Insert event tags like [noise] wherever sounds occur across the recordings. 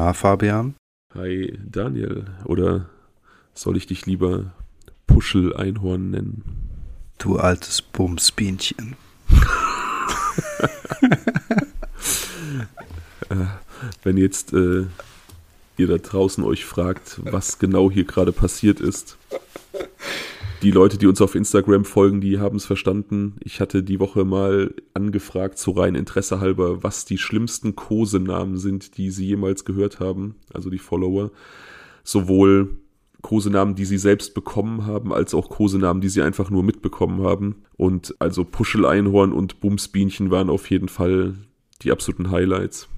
Na, Fabian? Hi, Daniel. Oder soll ich dich lieber Puschel-Einhorn nennen? Du altes Bumsbienchen. [laughs] Äh, wenn jetzt äh, ihr da draußen euch fragt, was genau hier gerade passiert ist, die Leute, die uns auf Instagram folgen, die haben es verstanden. Ich hatte die Woche mal angefragt, so rein Interesse halber, was die schlimmsten Kosenamen sind, die sie jemals gehört haben, also die Follower. Sowohl Kosenamen, die sie selbst bekommen haben, als auch Kosenamen, die sie einfach nur mitbekommen haben. Und also Puschel-Einhorn und Bumsbienchen waren auf jeden Fall die absoluten Highlights.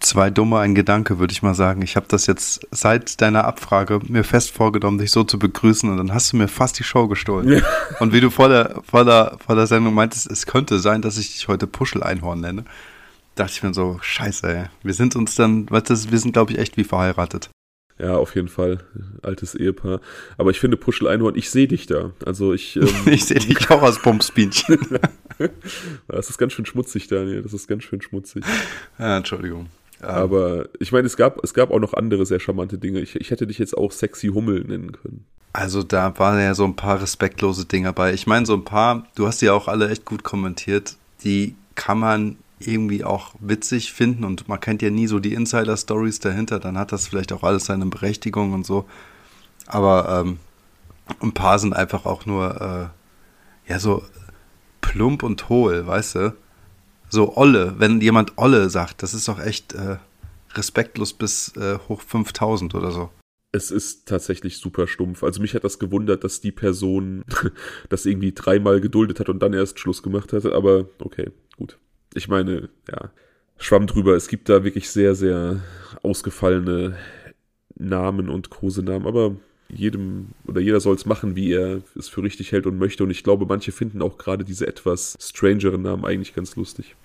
Zwei dumme, ein Gedanke, würde ich mal sagen. Ich habe das jetzt seit deiner Abfrage mir fest vorgenommen, dich so zu begrüßen und dann hast du mir fast die Show gestohlen. Ja. Und wie du vor der, vor, der, vor der Sendung meintest, es könnte sein, dass ich dich heute Puschel-Einhorn nenne, dachte ich mir so, scheiße, ey. Wir sind uns dann, weißt du, wir sind, glaube ich, echt wie verheiratet. Ja, auf jeden Fall. Altes Ehepaar. Aber ich finde Puschel-Einhorn, ich sehe dich da. Also ich. [laughs] Ähm, ich sehe dich auch als Bumsbienchen. [laughs] das ist ganz schön schmutzig, Daniel. Das ist ganz schön schmutzig. Ja, Entschuldigung. Aber ich meine, es gab, es gab auch noch andere sehr charmante Dinge. Ich, ich hätte dich jetzt auch Sexy Hummel nennen können. Also da waren ja so ein paar respektlose Dinge bei. Ich meine, so ein paar, du hast die auch alle echt gut kommentiert, die kann man irgendwie auch witzig finden und man kennt ja nie so die Insider-Stories dahinter, dann hat das vielleicht auch alles seine Berechtigung und so. Aber ähm, ein paar sind einfach auch nur, äh, ja, so plump und hohl, weißt du? So Olle, wenn jemand Olle sagt, das ist doch echt äh, respektlos bis äh, hoch 5000 oder so. Es ist tatsächlich super stumpf. Also mich hat das gewundert, dass die Person [laughs] das irgendwie dreimal geduldet hat und dann erst Schluss gemacht hatte. Aber okay, gut. Ich meine, ja, schwamm drüber. Es gibt da wirklich sehr, sehr ausgefallene Namen und Kosenamen. Aber jedem oder jeder soll es machen, wie er es für richtig hält und möchte. Und ich glaube, manche finden auch gerade diese etwas strangeren Namen eigentlich ganz lustig.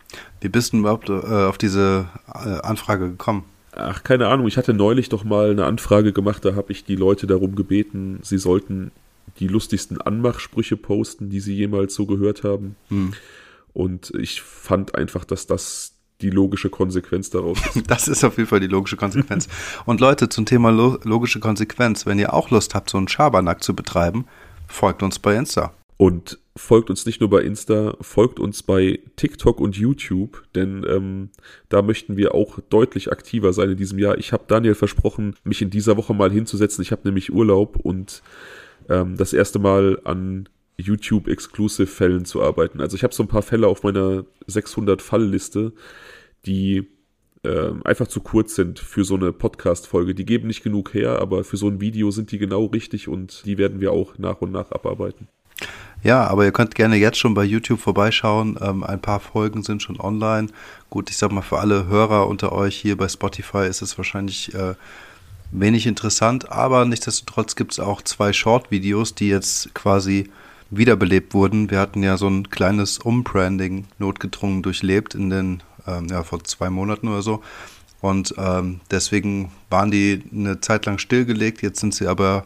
Wie bist du überhaupt äh, auf diese äh, Anfrage gekommen? Ach, keine Ahnung. Ich hatte neulich doch mal eine Anfrage gemacht, da habe ich die Leute darum gebeten, sie sollten die lustigsten Anmachsprüche posten, die sie jemals so gehört haben. Hm. Und ich fand einfach, dass das die logische Konsequenz daraus ist. [laughs] Das ist auf jeden Fall die logische Konsequenz. [laughs] Und Leute, zum Thema lo logische Konsequenz, wenn ihr auch Lust habt, so einen Schabernack zu betreiben, folgt uns bei Insta. Und folgt uns nicht nur bei Insta, folgt uns bei TikTok und YouTube, denn ähm, da möchten wir auch deutlich aktiver sein in diesem Jahr. Ich habe Daniel versprochen, mich in dieser Woche mal hinzusetzen. Ich habe nämlich Urlaub und ähm, das erste Mal an YouTube-Exclusive-Fällen zu arbeiten. Also ich habe so ein paar Fälle auf meiner 600-Fall-Liste, die äh, einfach zu kurz sind für so eine Podcast-Folge. Die geben nicht genug her, aber für so ein Video sind die genau richtig und die werden wir auch nach und nach abarbeiten. Ja, aber ihr könnt gerne jetzt schon bei YouTube vorbeischauen. Ähm, ein paar Folgen sind schon online. Gut, ich sag mal, für alle Hörer unter euch hier bei Spotify ist es wahrscheinlich äh, wenig interessant, aber nichtsdestotrotz gibt es auch zwei Short-Videos, die jetzt quasi wiederbelebt wurden. Wir hatten ja so ein kleines Umbranding notgedrungen durchlebt in den, ähm, ja, vor zwei Monaten oder so. Und ähm, deswegen waren die eine Zeit lang stillgelegt. Jetzt sind sie aber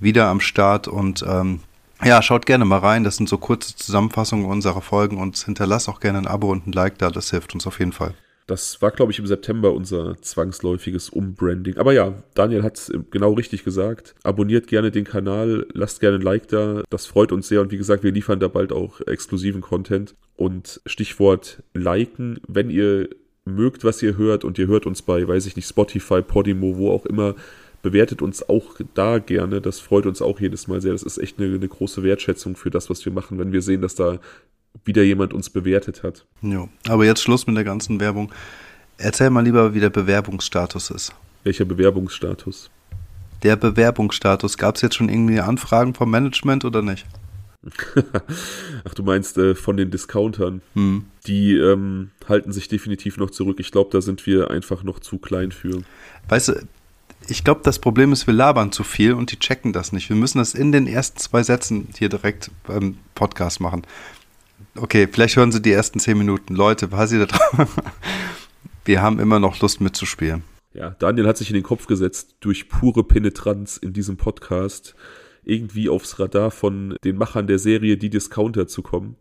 wieder am Start und ähm, ja, schaut gerne mal rein. Das sind so kurze Zusammenfassungen unserer Folgen und hinterlasst auch gerne ein Abo und ein Like da. Das hilft uns auf jeden Fall. Das war, glaube ich, im September unser zwangsläufiges Umbranding. Aber ja, Daniel hat es genau richtig gesagt. Abonniert gerne den Kanal, lasst gerne ein Like da. Das freut uns sehr. Und wie gesagt, wir liefern da bald auch exklusiven Content. Und Stichwort liken, wenn ihr mögt, was ihr hört und ihr hört uns bei, weiß ich nicht, Spotify, Podimo, wo auch immer, bewertet uns auch da gerne. Das freut uns auch jedes Mal sehr. Das ist echt eine, eine große Wertschätzung für das, was wir machen, wenn wir sehen, dass da wieder jemand uns bewertet hat. Jo, aber jetzt Schluss mit der ganzen Werbung. Erzähl mal lieber, wie der Bewerbungsstatus ist. Welcher Bewerbungsstatus? Der Bewerbungsstatus. Gab es jetzt schon irgendwie Anfragen vom Management oder nicht? [laughs] Ach, du meinst äh, von den Discountern. Hm. Die ähm, halten sich definitiv noch zurück. Ich glaube, da sind wir einfach noch zu klein für. Weißt du, ich glaube, das Problem ist, wir labern zu viel und die checken das nicht. Wir müssen das in den ersten zwei Sätzen hier direkt beim Podcast machen. Okay, vielleicht hören Sie die ersten zehn Minuten. Leute, was Sie da drauf? [laughs] Wir haben immer noch Lust mitzuspielen. Ja, Daniel hat sich in den Kopf gesetzt, durch pure Penetranz in diesem Podcast irgendwie aufs Radar von den Machern der Serie Die Discounter zu kommen.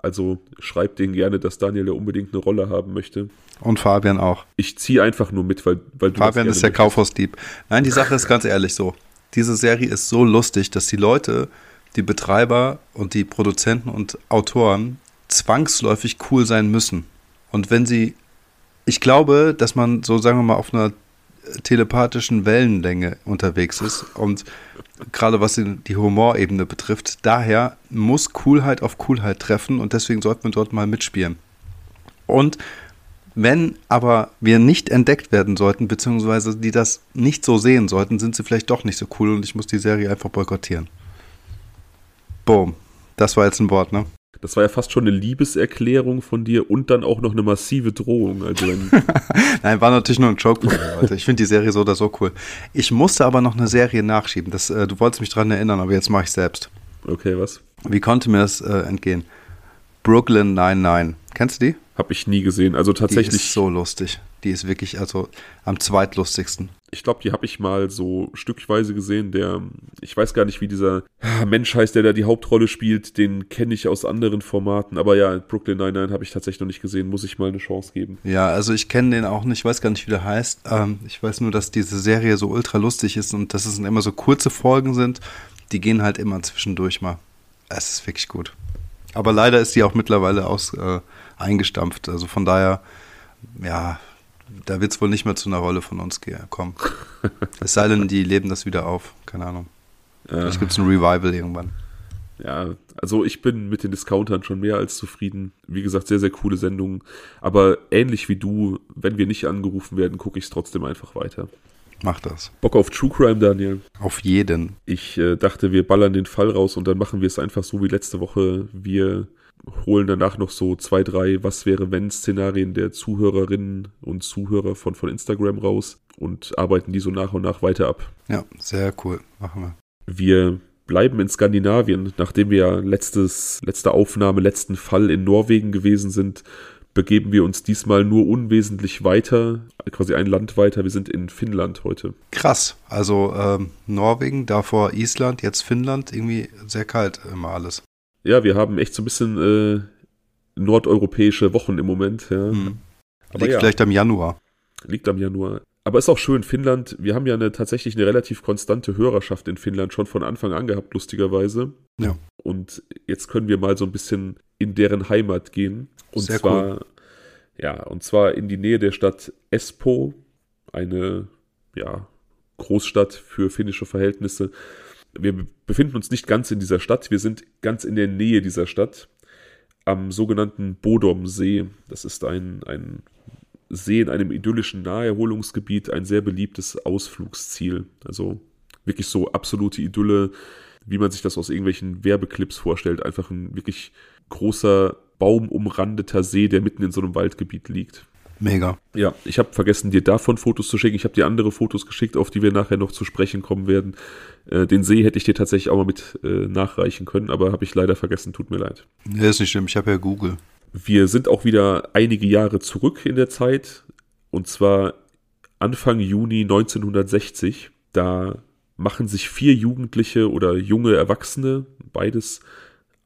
Also schreibt denen gerne, dass Daniel ja unbedingt eine Rolle haben möchte. Und Fabian auch. Ich ziehe einfach nur mit, weil, weil du. Fabian ist der Kaufhausdieb. Nein, die Sache ist ganz ehrlich so. Diese Serie ist so lustig, dass die Leute, die Betreiber und die Produzenten und Autoren zwangsläufig cool sein müssen. Und wenn sie, ich glaube, dass man so, sagen wir mal, auf einer telepathischen Wellenlänge unterwegs ist und gerade was die Humorebene betrifft. Daher muss Coolheit auf Coolheit treffen und deswegen sollte man dort mal mitspielen. Und wenn aber wir nicht entdeckt werden sollten, beziehungsweise die das nicht so sehen sollten, sind sie vielleicht doch nicht so cool und ich muss die Serie einfach boykottieren. Boom. Das war jetzt ein Wort, ne? Das war ja fast schon eine Liebeserklärung von dir und dann auch noch eine massive Drohung. Also [laughs] Nein, war natürlich nur ein Joke von mir, Leute. Ich finde die Serie so oder so cool. Ich musste aber noch eine Serie nachschieben. Das, äh, du wolltest mich daran erinnern, aber jetzt mache ich selbst. Okay, was? Wie konnte mir das äh, entgehen? Brooklyn 99. Kennst du die? Habe ich nie gesehen. Also tatsächlich. Die ist so lustig. Die ist wirklich also am zweitlustigsten. Ich glaube, die habe ich mal so stückweise gesehen. Der, ich weiß gar nicht, wie dieser Mensch heißt, der da die Hauptrolle spielt. Den kenne ich aus anderen Formaten. Aber ja, Brooklyn Nine-Nine habe ich tatsächlich noch nicht gesehen. Muss ich mal eine Chance geben. Ja, also ich kenne den auch nicht. Ich weiß gar nicht, wie der heißt. Ähm, ich weiß nur, dass diese Serie so ultra lustig ist und dass es immer so kurze Folgen sind. Die gehen halt immer zwischendurch mal. Es ist wirklich gut. Aber leider ist die auch mittlerweile aus, äh, eingestampft. Also von daher, ja, da wird es wohl nicht mehr zu einer Rolle von uns kommen. [laughs] es sei denn, die leben das wieder auf. Keine Ahnung. Vielleicht gibt es ein Revival irgendwann. Ja, also ich bin mit den Discountern schon mehr als zufrieden. Wie gesagt, sehr, sehr coole Sendungen. Aber ähnlich wie du, wenn wir nicht angerufen werden, gucke ich es trotzdem einfach weiter. Mach das. Bock auf True Crime, Daniel? Auf jeden. Ich äh, dachte, wir ballern den Fall raus und dann machen wir es einfach so wie letzte Woche. Wir holen danach noch so zwei, drei Was wäre wenn Szenarien der Zuhörerinnen und Zuhörer von, von Instagram raus und arbeiten die so nach und nach weiter ab. Ja, sehr cool. Machen wir. Wir bleiben in Skandinavien, nachdem wir letztes, letzte Aufnahme, letzten Fall in Norwegen gewesen sind, begeben wir uns diesmal nur unwesentlich weiter, quasi ein Land weiter. Wir sind in Finnland heute. Krass. Also ähm, Norwegen, davor Island, jetzt Finnland. Irgendwie sehr kalt immer alles ja, wir haben echt so ein bisschen äh, nordeuropäische Wochen im Moment. Ja. Hm. Liegt ja, vielleicht am Januar. Liegt am Januar. Aber ist auch schön, Finnland, wir haben ja eine, tatsächlich eine relativ konstante Hörerschaft in Finnland schon von Anfang an gehabt, lustigerweise. Ja. Und jetzt können wir mal so ein bisschen in deren Heimat gehen. Und Sehr zwar, cool. ja, und zwar in die Nähe der Stadt Espoo, eine, ja, Großstadt für finnische Verhältnisse wir befinden uns nicht ganz in dieser Stadt, wir sind ganz in der Nähe dieser Stadt, am sogenannten Bodom-See. Das ist ein, ein See in einem idyllischen Naherholungsgebiet, ein sehr beliebtes Ausflugsziel. Also wirklich so absolute Idylle, wie man sich das aus irgendwelchen Werbeclips vorstellt. Einfach ein wirklich großer, baumumrandeter See, der mitten in so einem Waldgebiet liegt. Mega. Ja, ich habe vergessen, dir davon Fotos zu schicken. Ich habe dir andere Fotos geschickt, auf die wir nachher noch zu sprechen kommen werden. Äh, den See hätte ich dir tatsächlich auch mal mit äh, nachreichen können, aber habe ich leider vergessen. Tut mir leid. Ja, ist nicht schlimm. Ich habe ja Google. Wir sind auch wieder einige Jahre zurück in der Zeit. Und zwar Anfang Juni 1960. Da machen sich vier Jugendliche oder junge Erwachsene, beides,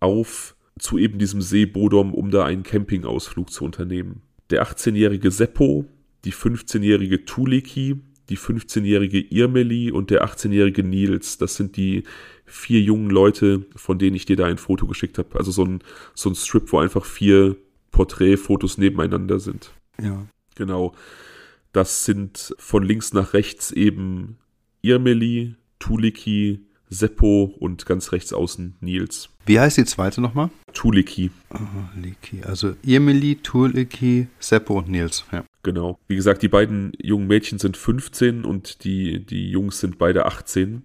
auf zu eben diesem See Bodom, um da einen Campingausflug zu unternehmen der 18-jährige Seppo, die 15-jährige Tuliki, die 15-jährige Irmeli und der 18-jährige Nils. Das sind die vier jungen Leute, von denen ich dir da ein Foto geschickt habe. Also so ein, so ein Strip, wo einfach vier Porträtfotos nebeneinander sind. Ja. Genau. Das sind von links nach rechts eben Irmeli, Tuliki, Seppo und ganz rechts außen Nils. Wie heißt die zweite nochmal? Tuliki. Oh, Liki. Also Irmeli, Tuliki, Seppo und Nils. Ja. Genau. Wie gesagt, die beiden jungen Mädchen sind 15 und die, die Jungs sind beide 18.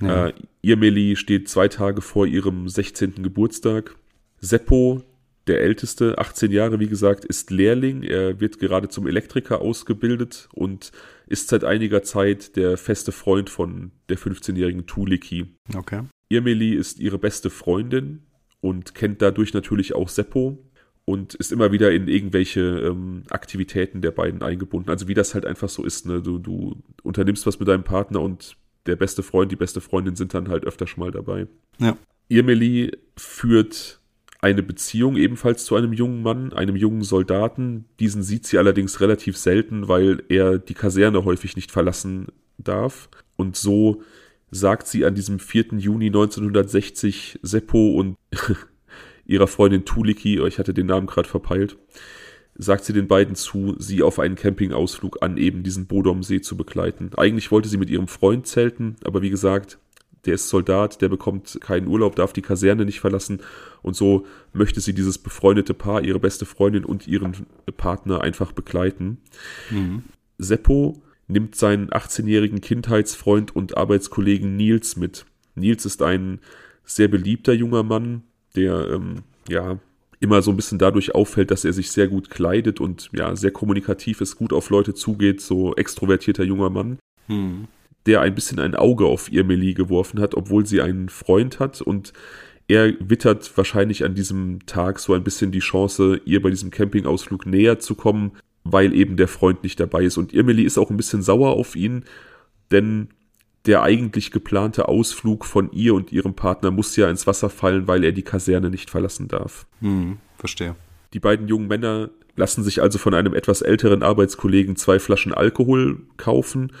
Ja. Äh, Irmeli steht zwei Tage vor ihrem 16. Geburtstag. Seppo der Älteste, 18 Jahre, wie gesagt, ist Lehrling. Er wird gerade zum Elektriker ausgebildet und ist seit einiger Zeit der feste Freund von der 15-jährigen Tuliki. Okay. Irmeli ist ihre beste Freundin und kennt dadurch natürlich auch Seppo und ist immer wieder in irgendwelche ähm, Aktivitäten der beiden eingebunden. Also wie das halt einfach so ist, ne? Du, du unternimmst was mit deinem Partner und der beste Freund, die beste Freundin sind dann halt öfter schon mal dabei. Ja. Irmeli führt eine Beziehung ebenfalls zu einem jungen Mann, einem jungen Soldaten. Diesen sieht sie allerdings relativ selten, weil er die Kaserne häufig nicht verlassen darf. Und so sagt sie an diesem 4. Juni 1960 Seppo und [laughs] ihrer Freundin Tuliki, ich hatte den Namen gerade verpeilt, sagt sie den beiden zu, sie auf einen Campingausflug an eben diesen Bodomsee zu begleiten. Eigentlich wollte sie mit ihrem Freund zelten, aber wie gesagt, der ist Soldat, der bekommt keinen Urlaub, darf die Kaserne nicht verlassen und so möchte sie dieses befreundete Paar, ihre beste Freundin und ihren Partner einfach begleiten. Mhm. Seppo nimmt seinen 18-jährigen Kindheitsfreund und Arbeitskollegen Nils mit. Nils ist ein sehr beliebter junger Mann, der ähm, ja immer so ein bisschen dadurch auffällt, dass er sich sehr gut kleidet und ja sehr kommunikativ ist, gut auf Leute zugeht, so extrovertierter junger Mann. Hm. Der ein bisschen ein Auge auf ihr Melie geworfen hat, obwohl sie einen Freund hat und er wittert wahrscheinlich an diesem Tag so ein bisschen die Chance, ihr bei diesem Campingausflug näher zu kommen, weil eben der Freund nicht dabei ist. Und Irmeli ist auch ein bisschen sauer auf ihn, denn der eigentlich geplante Ausflug von ihr und ihrem Partner muss ja ins Wasser fallen, weil er die Kaserne nicht verlassen darf. Hm, verstehe. Die beiden jungen Männer lassen sich also von einem etwas älteren Arbeitskollegen zwei Flaschen Alkohol kaufen.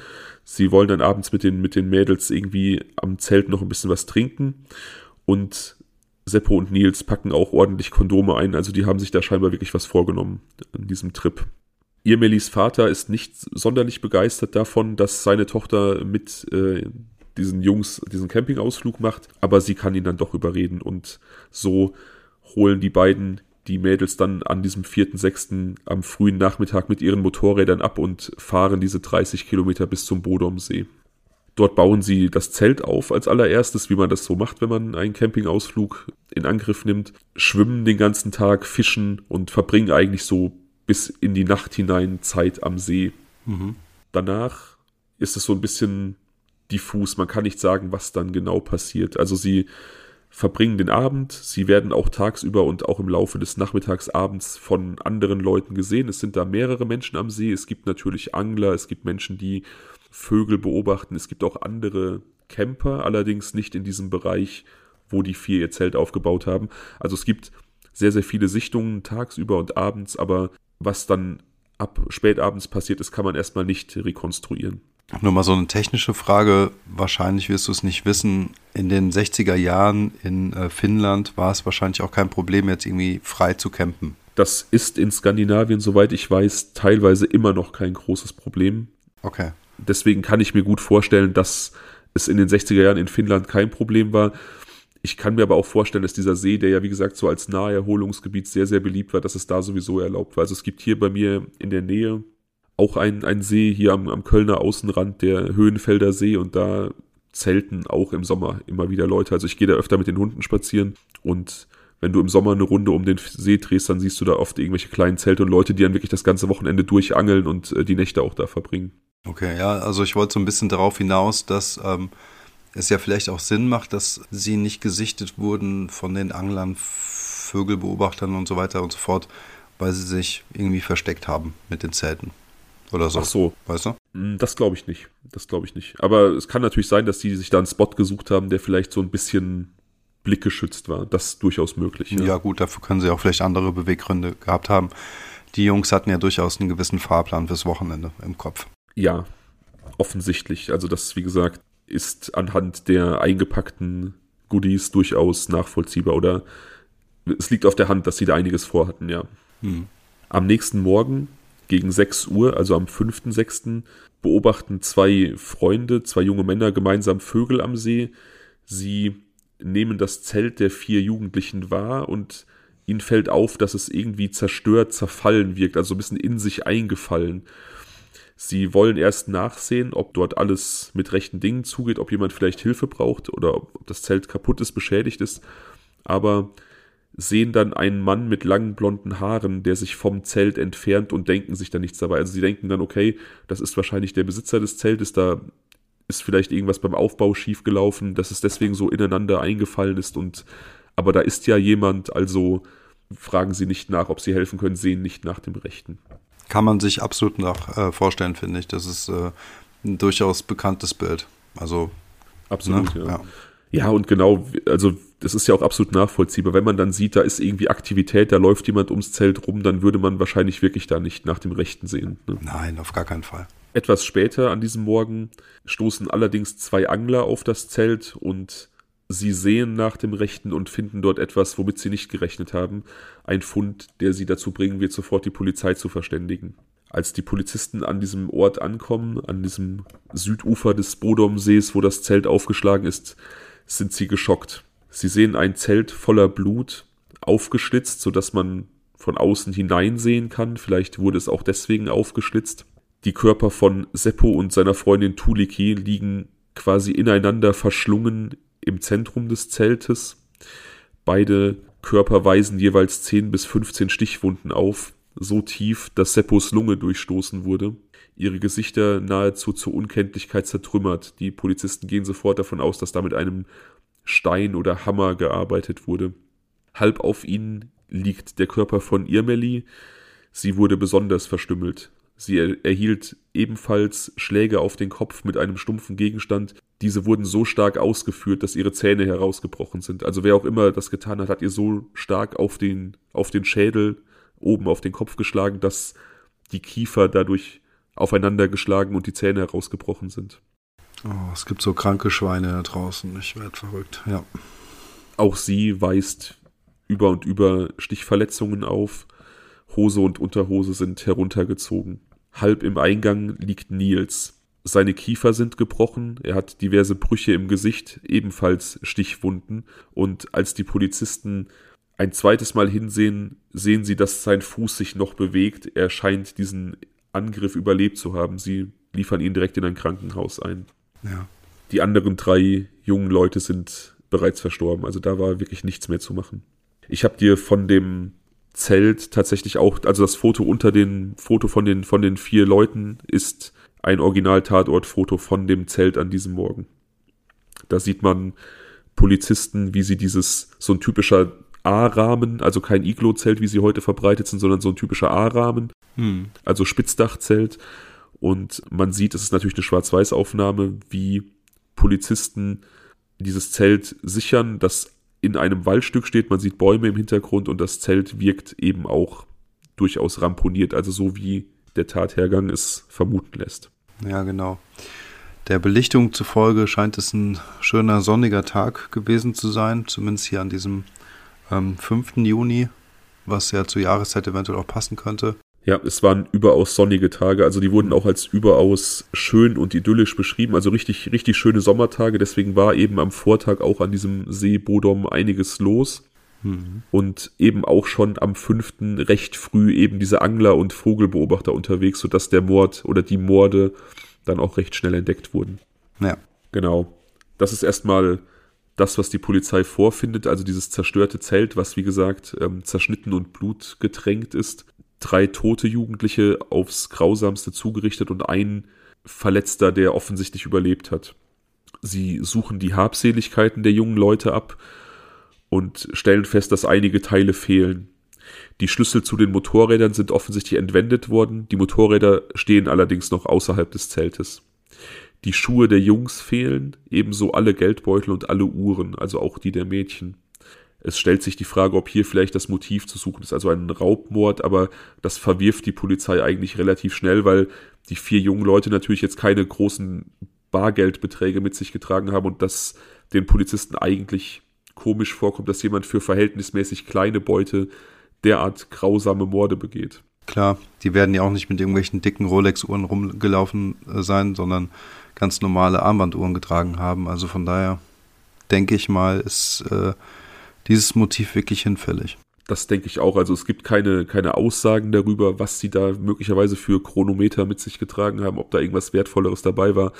Sie wollen dann abends mit den, mit den Mädels irgendwie am Zelt noch ein bisschen was trinken. Und Seppo und Nils packen auch ordentlich Kondome ein. Also die haben sich da scheinbar wirklich was vorgenommen an diesem Trip. Irmelis Vater ist nicht sonderlich begeistert davon, dass seine Tochter mit äh, diesen Jungs diesen Campingausflug macht, aber sie kann ihn dann doch überreden und so holen die beiden die Mädels dann an diesem 4.6. am frühen Nachmittag mit ihren Motorrädern ab und fahren diese 30 Kilometer bis zum Bodomsee. Dort bauen sie das Zelt auf als allererstes, wie man das so macht, wenn man einen Campingausflug in Angriff nimmt, schwimmen den ganzen Tag, fischen und verbringen eigentlich so bis in die Nacht hinein Zeit am See. Mhm. Danach ist es so ein bisschen diffus. Man kann nicht sagen, was dann genau passiert. Also sie verbringen den Abend, sie werden auch tagsüber und auch im Laufe des Nachmittagsabends von anderen Leuten gesehen. Es sind da mehrere Menschen am See. Es gibt natürlich Angler, es gibt Menschen, die Vögel beobachten. Es gibt auch andere Camper, allerdings nicht in diesem Bereich, wo die vier ihr Zelt aufgebaut haben. Also es gibt sehr, sehr viele Sichtungen tagsüber und abends, aber was dann ab spätabends passiert ist, kann man erstmal nicht rekonstruieren. Nur mal so eine technische Frage. Wahrscheinlich wirst du es nicht wissen. In den 60er Jahren in äh, Finnland war es wahrscheinlich auch kein Problem, jetzt irgendwie frei zu campen. Das ist in Skandinavien, soweit ich weiß, teilweise immer noch kein großes Problem. Okay. Deswegen kann ich mir gut vorstellen, dass es in den 60er Jahren in Finnland kein Problem war. Ich kann mir aber auch vorstellen, dass dieser See, der ja wie gesagt so als Naherholungsgebiet sehr, sehr beliebt war, dass es da sowieso erlaubt war. Also es gibt hier bei mir in der Nähe auch einen, einen See hier am, am Kölner Außenrand, der Höhenfelder See und da zelten auch im Sommer immer wieder Leute. Also ich gehe da öfter mit den Hunden spazieren und wenn du im Sommer eine Runde um den See drehst, dann siehst du da oft irgendwelche kleinen Zelte und Leute, die dann wirklich das ganze Wochenende durchangeln und äh, die Nächte auch da verbringen. Okay, ja, also ich wollte so ein bisschen darauf hinaus, dass ähm, es ja vielleicht auch Sinn macht, dass sie nicht gesichtet wurden von den Anglern, Vögelbeobachtern und so weiter und so fort, weil sie sich irgendwie versteckt haben mit den Zelten. Oder so. Ach so. Weißt du? Hm, das glaube ich nicht. Das glaube ich nicht. Aber es kann natürlich sein, dass sie sich da einen Spot gesucht haben, der vielleicht so ein bisschen blickgeschützt war. Das ist durchaus möglich. Ja. ja, gut, dafür können sie auch vielleicht andere Beweggründe gehabt haben. Die Jungs hatten ja durchaus einen gewissen Fahrplan fürs Wochenende im Kopf. Ja, offensichtlich. Also das, wie gesagt, ist anhand der eingepackten Goodies durchaus nachvollziehbar oder es liegt auf der Hand, dass sie da einiges vorhatten, ja. Hm. Am nächsten Morgen gegen 6 Uhr, also am 5.6., beobachten zwei Freunde, zwei junge Männer gemeinsam Vögel am See. Sie nehmen das Zelt der vier Jugendlichen wahr und ihnen fällt auf, dass es irgendwie zerstört, zerfallen wirkt, also ein bisschen in sich eingefallen. Sie wollen erst nachsehen, ob dort alles mit rechten Dingen zugeht, ob jemand vielleicht Hilfe braucht oder ob das Zelt kaputt ist, beschädigt ist. Aber sehen dann einen Mann mit langen blonden Haaren, der sich vom Zelt entfernt und denken sich dann nichts dabei. Also sie denken dann, okay, das ist wahrscheinlich der Besitzer des Zeltes, da ist vielleicht irgendwas beim Aufbau schiefgelaufen, dass es deswegen so ineinander eingefallen ist und aber da ist ja jemand, also fragen sie nicht nach, ob sie helfen können, sehen nicht nach dem Rechten kann man sich absolut nach äh, vorstellen, finde ich. Das ist äh, ein durchaus bekanntes Bild. Also absolut, ne? ja. ja. Ja, und genau, also das ist ja auch absolut nachvollziehbar. Wenn man dann sieht, da ist irgendwie Aktivität, da läuft jemand ums Zelt rum, dann würde man wahrscheinlich wirklich da nicht nach dem Rechten sehen. Ne? Nein, auf gar keinen Fall. Etwas später an diesem Morgen stoßen allerdings zwei Angler auf das Zelt und sie sehen nach dem Rechten und finden dort etwas, womit sie nicht gerechnet haben. Ein Fund, der sie dazu bringen wird, sofort die Polizei zu verständigen. Als die Polizisten an diesem Ort ankommen, an diesem Südufer des Bodomsees, wo das Zelt aufgeschlagen ist, sind sie geschockt. Sie sehen ein Zelt voller Blut, aufgeschlitzt, sodass man von außen hineinsehen kann. Vielleicht wurde es auch deswegen aufgeschlitzt. Die Körper von Seppo und seiner Freundin Tuliki liegen quasi ineinander verschlungen im Zentrum des Zeltes. Beide Körper weisen jeweils 10 bis 15 Stichwunden auf, so tief, dass Seppos Lunge durchstoßen wurde. Ihre Gesichter nahezu zur Unkenntlichkeit zertrümmert. Die Polizisten gehen sofort davon aus, dass da mit einem Stein oder Hammer gearbeitet wurde. Halb auf ihnen liegt der Körper von Irmeli. Sie wurde besonders verstümmelt. Sie erhielt ebenfalls Schläge auf den Kopf mit einem stumpfen Gegenstand. Diese wurden so stark ausgeführt, dass ihre Zähne herausgebrochen sind. Also wer auch immer das getan hat, hat ihr so stark auf den, auf den Schädel oben auf den Kopf geschlagen, dass die Kiefer dadurch aufeinander geschlagen und die Zähne herausgebrochen sind. Oh, es gibt so kranke Schweine da draußen. Ich werde verrückt, ja. Auch sie weist über und über Stichverletzungen auf. Hose und Unterhose sind heruntergezogen. Halb im Eingang liegt Nils. Seine Kiefer sind gebrochen, er hat diverse Brüche im Gesicht, ebenfalls Stichwunden, und als die Polizisten ein zweites Mal hinsehen, sehen sie, dass sein Fuß sich noch bewegt. Er scheint diesen Angriff überlebt zu haben. Sie liefern ihn direkt in ein Krankenhaus ein. Ja. Die anderen drei jungen Leute sind bereits verstorben, also da war wirklich nichts mehr zu machen. Ich habe dir von dem Zelt tatsächlich auch, also das Foto unter den Foto von den von den vier Leuten ist ein Original-Tatort-Foto von dem Zelt an diesem Morgen. Da sieht man Polizisten, wie sie dieses so ein typischer A-Rahmen, also kein Iglo-Zelt, wie sie heute verbreitet sind, sondern so ein typischer A-Rahmen, hm. also Spitzdachzelt. Und man sieht, es ist natürlich eine Schwarz-Weiß-Aufnahme, wie Polizisten dieses Zelt sichern, das in einem Waldstück steht. Man sieht Bäume im Hintergrund und das Zelt wirkt eben auch durchaus ramponiert, also so wie der Tathergang es vermuten lässt. Ja, genau. Der Belichtung zufolge scheint es ein schöner sonniger Tag gewesen zu sein, zumindest hier an diesem ähm, 5. Juni, was ja zur Jahreszeit eventuell auch passen könnte. Ja, es waren überaus sonnige Tage, also die wurden auch als überaus schön und idyllisch beschrieben, also richtig, richtig schöne Sommertage, deswegen war eben am Vortag auch an diesem See Bodom einiges los. Mhm. Und eben auch schon am 5. recht früh eben diese Angler und Vogelbeobachter unterwegs, sodass der Mord oder die Morde dann auch recht schnell entdeckt wurden. Ja. Genau. Das ist erstmal das, was die Polizei vorfindet, also dieses zerstörte Zelt, was wie gesagt ähm, zerschnitten und blutgetränkt ist drei tote Jugendliche aufs Grausamste zugerichtet und ein Verletzter, der offensichtlich überlebt hat. Sie suchen die Habseligkeiten der jungen Leute ab und stellen fest, dass einige Teile fehlen. Die Schlüssel zu den Motorrädern sind offensichtlich entwendet worden, die Motorräder stehen allerdings noch außerhalb des Zeltes. Die Schuhe der Jungs fehlen, ebenso alle Geldbeutel und alle Uhren, also auch die der Mädchen. Es stellt sich die Frage, ob hier vielleicht das Motiv zu suchen ist, also ein Raubmord, aber das verwirft die Polizei eigentlich relativ schnell, weil die vier jungen Leute natürlich jetzt keine großen Bargeldbeträge mit sich getragen haben und das den Polizisten eigentlich komisch vorkommt, dass jemand für verhältnismäßig kleine Beute derart grausame Morde begeht. Klar, die werden ja auch nicht mit irgendwelchen dicken Rolex-Uhren rumgelaufen äh, sein, sondern ganz normale Armbanduhren getragen haben. Also von daher denke ich mal, ist äh, dieses Motiv wirklich hinfällig. Das denke ich auch. Also es gibt keine, keine Aussagen darüber, was sie da möglicherweise für Chronometer mit sich getragen haben, ob da irgendwas Wertvolleres dabei war.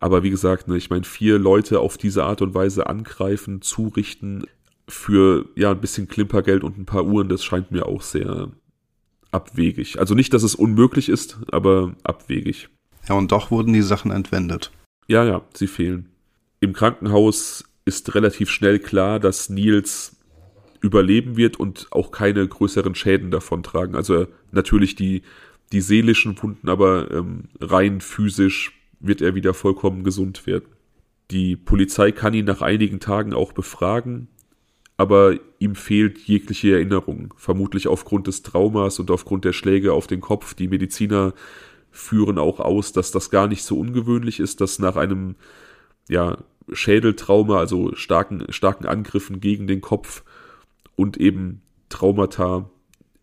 Aber wie gesagt, ne, ich meine, vier Leute auf diese Art und Weise angreifen, zurichten für ja ein bisschen Klimpergeld und ein paar Uhren, das scheint mir auch sehr abwegig. Also nicht, dass es unmöglich ist, aber abwegig. Ja, und doch wurden die Sachen entwendet. Ja, ja, sie fehlen. Im Krankenhaus ist relativ schnell klar, dass Nils überleben wird und auch keine größeren Schäden davontragen. Also natürlich die, die seelischen Wunden, aber ähm, rein physisch wird er wieder vollkommen gesund werden. Die Polizei kann ihn nach einigen Tagen auch befragen, aber ihm fehlt jegliche Erinnerung, vermutlich aufgrund des Traumas und aufgrund der Schläge auf den Kopf. Die Mediziner führen auch aus, dass das gar nicht so ungewöhnlich ist, dass nach einem ja, Schädeltrauma, also starken, starken Angriffen gegen den Kopf und eben Traumata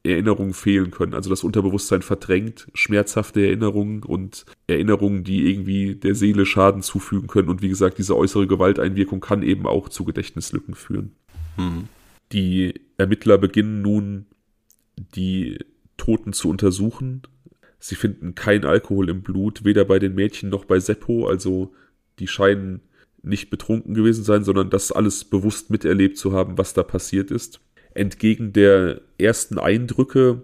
Erinnerungen fehlen können. Also das Unterbewusstsein verdrängt schmerzhafte Erinnerungen und Erinnerungen, die irgendwie der Seele Schaden zufügen können. Und wie gesagt, diese äußere Gewalteinwirkung kann eben auch zu Gedächtnislücken führen. Mhm. Die Ermittler beginnen nun, die Toten zu untersuchen. Sie finden kein Alkohol im Blut, weder bei den Mädchen noch bei Seppo. Also die scheinen nicht betrunken gewesen sein, sondern das alles bewusst miterlebt zu haben, was da passiert ist entgegen der ersten Eindrücke,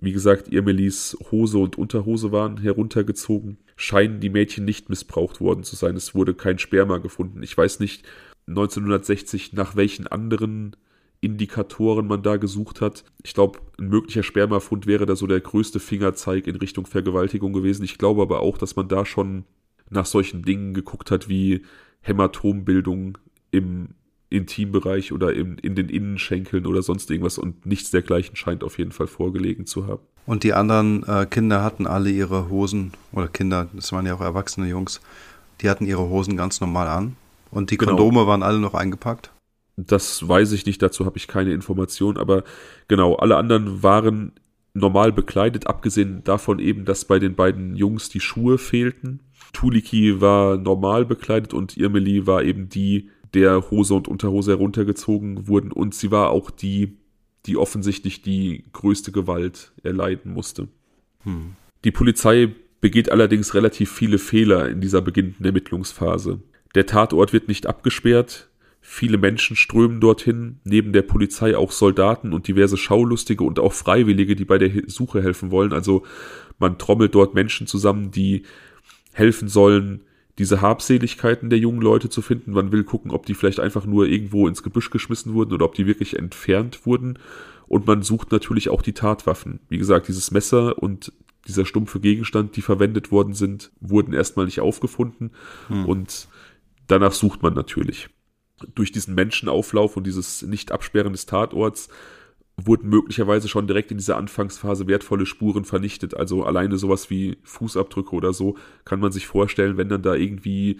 wie gesagt, Irmelis Hose und Unterhose waren heruntergezogen, scheinen die Mädchen nicht missbraucht worden zu sein. Es wurde kein Sperma gefunden. Ich weiß nicht 1960 nach welchen anderen Indikatoren man da gesucht hat. Ich glaube, ein möglicher Spermafund wäre da so der größte Fingerzeig in Richtung Vergewaltigung gewesen. Ich glaube aber auch, dass man da schon nach solchen Dingen geguckt hat wie Hämatombildung im Intimbereich oder in, in den Innenschenkeln oder sonst irgendwas und nichts dergleichen scheint auf jeden Fall vorgelegen zu haben. Und die anderen äh, Kinder hatten alle ihre Hosen, oder Kinder, das waren ja auch erwachsene Jungs, die hatten ihre Hosen ganz normal an. Und die genau. Kondome waren alle noch eingepackt? Das weiß ich nicht, dazu habe ich keine Information, aber genau, alle anderen waren normal bekleidet, abgesehen davon eben, dass bei den beiden Jungs die Schuhe fehlten. Tuliki war normal bekleidet und Irmeli war eben die, der Hose und Unterhose heruntergezogen wurden und sie war auch die, die offensichtlich die größte Gewalt erleiden musste. Hm. Die Polizei begeht allerdings relativ viele Fehler in dieser beginnenden Ermittlungsphase. Der Tatort wird nicht abgesperrt, viele Menschen strömen dorthin, neben der Polizei auch Soldaten und diverse Schaulustige und auch Freiwillige, die bei der Suche helfen wollen. Also man trommelt dort Menschen zusammen, die helfen sollen, diese Habseligkeiten der jungen Leute zu finden. Man will gucken, ob die vielleicht einfach nur irgendwo ins Gebüsch geschmissen wurden oder ob die wirklich entfernt wurden. Und man sucht natürlich auch die Tatwaffen. Wie gesagt, dieses Messer und dieser stumpfe Gegenstand, die verwendet worden sind, wurden erstmal nicht aufgefunden. Hm. Und danach sucht man natürlich. Durch diesen Menschenauflauf und dieses Nicht-Absperren des Tatorts wurden möglicherweise schon direkt in dieser Anfangsphase wertvolle Spuren vernichtet. Also alleine sowas wie Fußabdrücke oder so kann man sich vorstellen, wenn dann da irgendwie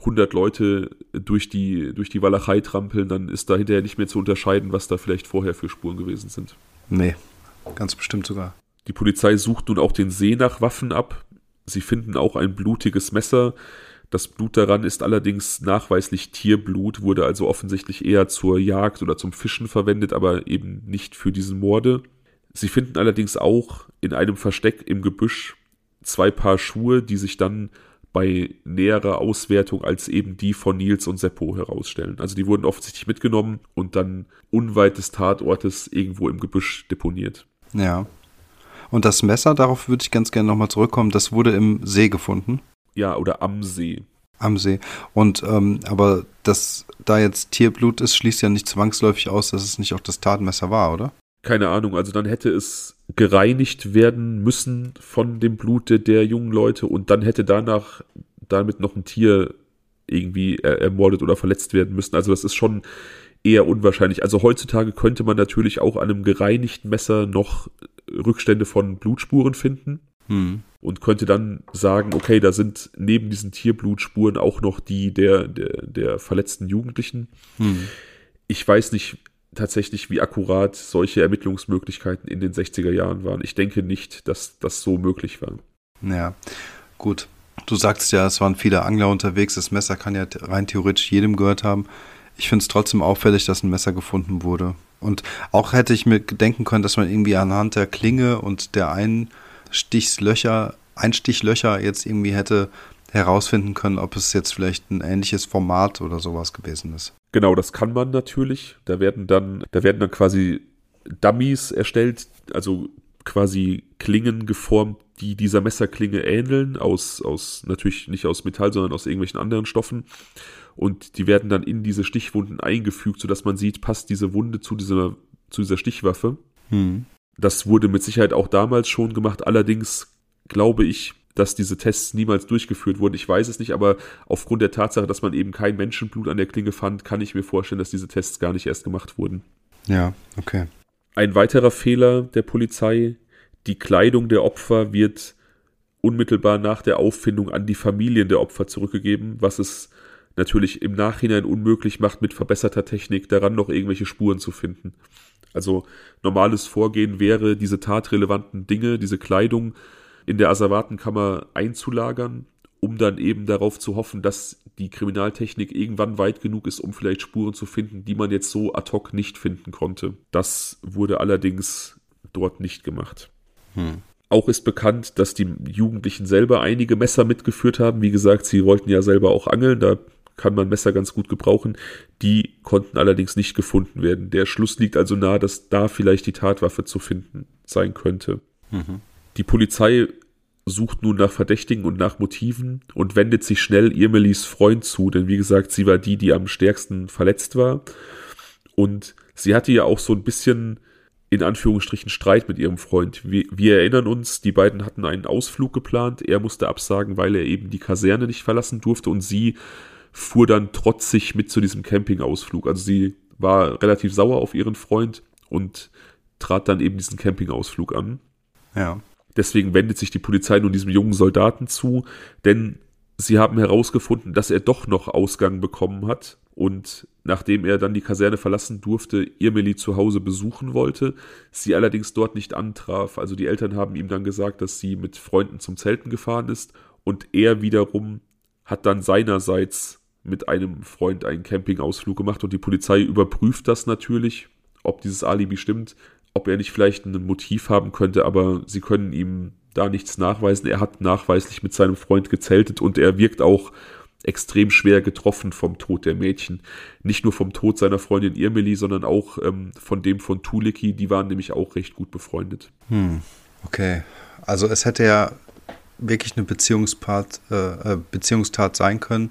100 Leute durch die, durch die Walachei trampeln, dann ist da hinterher nicht mehr zu unterscheiden, was da vielleicht vorher für Spuren gewesen sind. Nee, ganz bestimmt sogar. Die Polizei sucht nun auch den See nach Waffen ab. Sie finden auch ein blutiges Messer, das Blut daran ist allerdings nachweislich Tierblut, wurde also offensichtlich eher zur Jagd oder zum Fischen verwendet, aber eben nicht für diesen Morde. Sie finden allerdings auch in einem Versteck im Gebüsch zwei Paar Schuhe, die sich dann bei näherer Auswertung als eben die von Nils und Seppo herausstellen. Also die wurden offensichtlich mitgenommen und dann unweit des Tatortes irgendwo im Gebüsch deponiert. Ja. Und das Messer, darauf würde ich ganz gerne nochmal zurückkommen, das wurde im See gefunden ja, oder am See. Am See. Und ähm, aber dass da jetzt Tierblut ist, schließt ja nicht zwangsläufig aus, dass es nicht auch das Tatmesser war, oder? Keine Ahnung, also dann hätte es gereinigt werden müssen von dem Blut der, der jungen Leute und dann hätte danach damit noch ein Tier irgendwie ermordet oder verletzt werden müssen. Also das ist schon eher unwahrscheinlich. Also heutzutage könnte man natürlich auch an einem gereinigten Messer noch Rückstände von Blutspuren finden. Hm. Und könnte dann sagen, okay, da sind neben diesen Tierblutspuren auch noch die der, der, der verletzten Jugendlichen. Hm. Ich weiß nicht tatsächlich, wie akkurat solche Ermittlungsmöglichkeiten in den 60er Jahren waren. Ich denke nicht, dass das so möglich war. Ja, gut. Du sagst ja, es waren viele Angler unterwegs. Das Messer kann ja rein theoretisch jedem gehört haben. Ich finde es trotzdem auffällig, dass ein Messer gefunden wurde. Und auch hätte ich mir denken können, dass man irgendwie anhand der Klinge und der einen Stichslöcher, Einstichlöcher jetzt irgendwie hätte herausfinden können, ob es jetzt vielleicht ein ähnliches Format oder sowas gewesen ist. Genau, das kann man natürlich. Da werden dann, da werden dann quasi Dummies erstellt, also quasi Klingen geformt, die dieser Messerklinge ähneln, aus, aus, natürlich nicht aus Metall, sondern aus irgendwelchen anderen Stoffen. Und die werden dann in diese Stichwunden eingefügt, sodass man sieht, passt diese Wunde zu dieser, zu dieser Stichwaffe. Hm. Das wurde mit Sicherheit auch damals schon gemacht. Allerdings glaube ich, dass diese Tests niemals durchgeführt wurden. Ich weiß es nicht, aber aufgrund der Tatsache, dass man eben kein Menschenblut an der Klinge fand, kann ich mir vorstellen, dass diese Tests gar nicht erst gemacht wurden. Ja, okay. Ein weiterer Fehler der Polizei, die Kleidung der Opfer wird unmittelbar nach der Auffindung an die Familien der Opfer zurückgegeben, was es natürlich im Nachhinein unmöglich macht, mit verbesserter Technik daran noch irgendwelche Spuren zu finden. Also normales Vorgehen wäre, diese tatrelevanten Dinge, diese Kleidung in der Asservatenkammer einzulagern, um dann eben darauf zu hoffen, dass die Kriminaltechnik irgendwann weit genug ist, um vielleicht Spuren zu finden, die man jetzt so ad hoc nicht finden konnte. Das wurde allerdings dort nicht gemacht. Hm. Auch ist bekannt, dass die Jugendlichen selber einige Messer mitgeführt haben. Wie gesagt, sie wollten ja selber auch angeln, da kann man Messer ganz gut gebrauchen. Die konnten allerdings nicht gefunden werden. Der Schluss liegt also nahe, dass da vielleicht die Tatwaffe zu finden sein könnte. Mhm. Die Polizei sucht nun nach Verdächtigen und nach Motiven und wendet sich schnell Irmelis Freund zu, denn wie gesagt, sie war die, die am stärksten verletzt war. Und sie hatte ja auch so ein bisschen in Anführungsstrichen Streit mit ihrem Freund. Wir, wir, erinnern uns, die beiden hatten einen Ausflug geplant. Er musste absagen, weil er eben die Kaserne nicht verlassen durfte und sie fuhr dann trotzig mit zu diesem Campingausflug. Also sie war relativ sauer auf ihren Freund und trat dann eben diesen Campingausflug an. Ja. Deswegen wendet sich die Polizei nun diesem jungen Soldaten zu, denn sie haben herausgefunden, dass er doch noch Ausgang bekommen hat und nachdem er dann die Kaserne verlassen durfte, Irmeli zu Hause besuchen wollte, sie allerdings dort nicht antraf. Also die Eltern haben ihm dann gesagt, dass sie mit Freunden zum Zelten gefahren ist und er wiederum hat dann seinerseits mit einem Freund einen Campingausflug gemacht und die Polizei überprüft das natürlich, ob dieses Alibi stimmt, ob er nicht vielleicht ein Motiv haben könnte, aber sie können ihm da nichts nachweisen. Er hat nachweislich mit seinem Freund gezeltet und er wirkt auch extrem schwer getroffen vom Tod der Mädchen. Nicht nur vom Tod seiner Freundin Irmeli, sondern auch ähm, von dem von Tuliki. Die waren nämlich auch recht gut befreundet. Hm, okay. Also es hätte ja wirklich eine Beziehungspart, äh, äh, Beziehungstat sein können.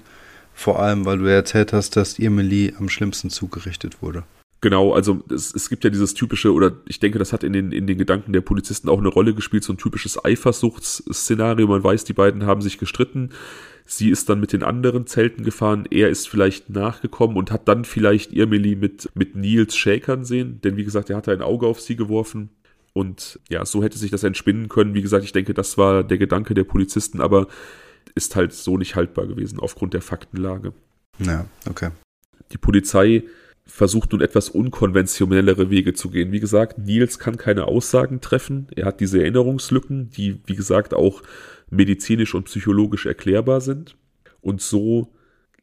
Vor allem, weil du erzählt hast, dass Irmeli am schlimmsten zugerichtet wurde. Genau, also es, es gibt ja dieses typische, oder ich denke, das hat in den, in den Gedanken der Polizisten auch eine Rolle gespielt, so ein typisches Eifersuchtsszenario. Man weiß, die beiden haben sich gestritten. Sie ist dann mit den anderen Zelten gefahren. Er ist vielleicht nachgekommen und hat dann vielleicht Irmeli mit, mit Nils Shakern sehen. Denn wie gesagt, er hatte ein Auge auf sie geworfen. Und ja, so hätte sich das entspinnen können. Wie gesagt, ich denke, das war der Gedanke der Polizisten, aber ist halt so nicht haltbar gewesen aufgrund der Faktenlage. Ja, okay. Die Polizei versucht nun etwas unkonventionellere Wege zu gehen. Wie gesagt, Nils kann keine Aussagen treffen. Er hat diese Erinnerungslücken, die, wie gesagt, auch medizinisch und psychologisch erklärbar sind. Und so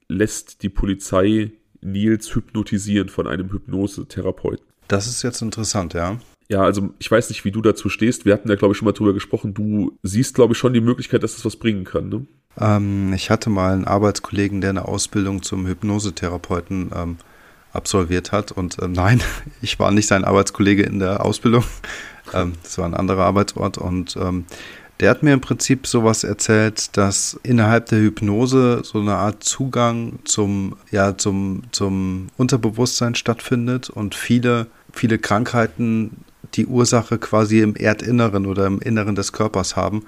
lässt die Polizei Nils hypnotisieren von einem Hypnosetherapeuten. Das ist jetzt interessant, ja. Ja, also ich weiß nicht, wie du dazu stehst. Wir hatten ja, glaube ich, schon mal drüber gesprochen. Du siehst, glaube ich, schon die Möglichkeit, dass das was bringen kann, ne? Ähm, ich hatte mal einen Arbeitskollegen, der eine Ausbildung zum Hypnosetherapeuten ähm, absolviert hat. Und äh, nein, [laughs] ich war nicht sein Arbeitskollege in der Ausbildung. [laughs] ähm, das war ein anderer Arbeitsort. Und ähm, der hat mir im Prinzip sowas erzählt, dass innerhalb der Hypnose so eine Art Zugang zum, ja, zum, zum Unterbewusstsein stattfindet und viele, viele Krankheiten die Ursache quasi im Erdinneren oder im Inneren des Körpers haben.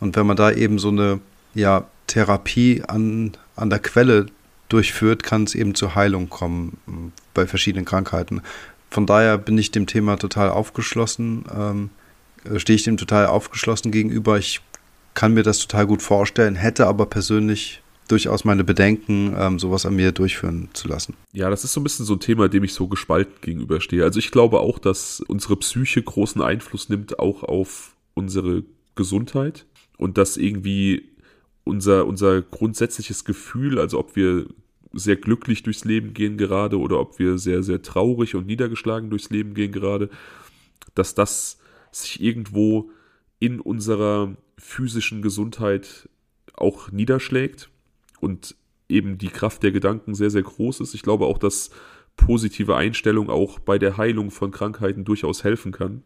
Und wenn man da eben so eine ja, Therapie an, an der Quelle durchführt, kann es eben zur Heilung kommen bei verschiedenen Krankheiten. Von daher bin ich dem Thema total aufgeschlossen. Ähm, äh, stehe ich dem total aufgeschlossen gegenüber. Ich kann mir das total gut vorstellen, hätte aber persönlich durchaus meine Bedenken, ähm, sowas an mir durchführen zu lassen. Ja, das ist so ein bisschen so ein Thema, dem ich so gespalten gegenüberstehe. Also ich glaube auch, dass unsere Psyche großen Einfluss nimmt, auch auf unsere Gesundheit und dass irgendwie unser, unser grundsätzliches Gefühl, also ob wir sehr glücklich durchs Leben gehen gerade oder ob wir sehr, sehr traurig und niedergeschlagen durchs Leben gehen gerade, dass das sich irgendwo in unserer physischen Gesundheit auch niederschlägt und eben die Kraft der Gedanken sehr, sehr groß ist. Ich glaube auch, dass positive Einstellung auch bei der Heilung von Krankheiten durchaus helfen kann.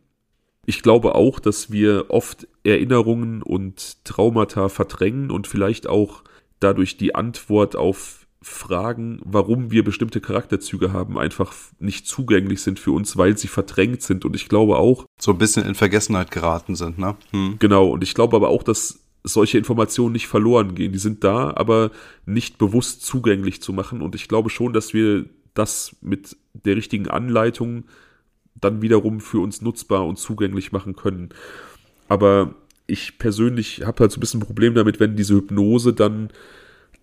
Ich glaube auch, dass wir oft Erinnerungen und Traumata verdrängen und vielleicht auch dadurch die Antwort auf Fragen, warum wir bestimmte Charakterzüge haben, einfach nicht zugänglich sind für uns, weil sie verdrängt sind. Und ich glaube auch. So ein bisschen in Vergessenheit geraten sind, ne? Hm. Genau. Und ich glaube aber auch, dass solche Informationen nicht verloren gehen. Die sind da, aber nicht bewusst zugänglich zu machen. Und ich glaube schon, dass wir das mit der richtigen Anleitung dann wiederum für uns nutzbar und zugänglich machen können. Aber ich persönlich habe halt so ein bisschen ein Problem damit, wenn diese Hypnose dann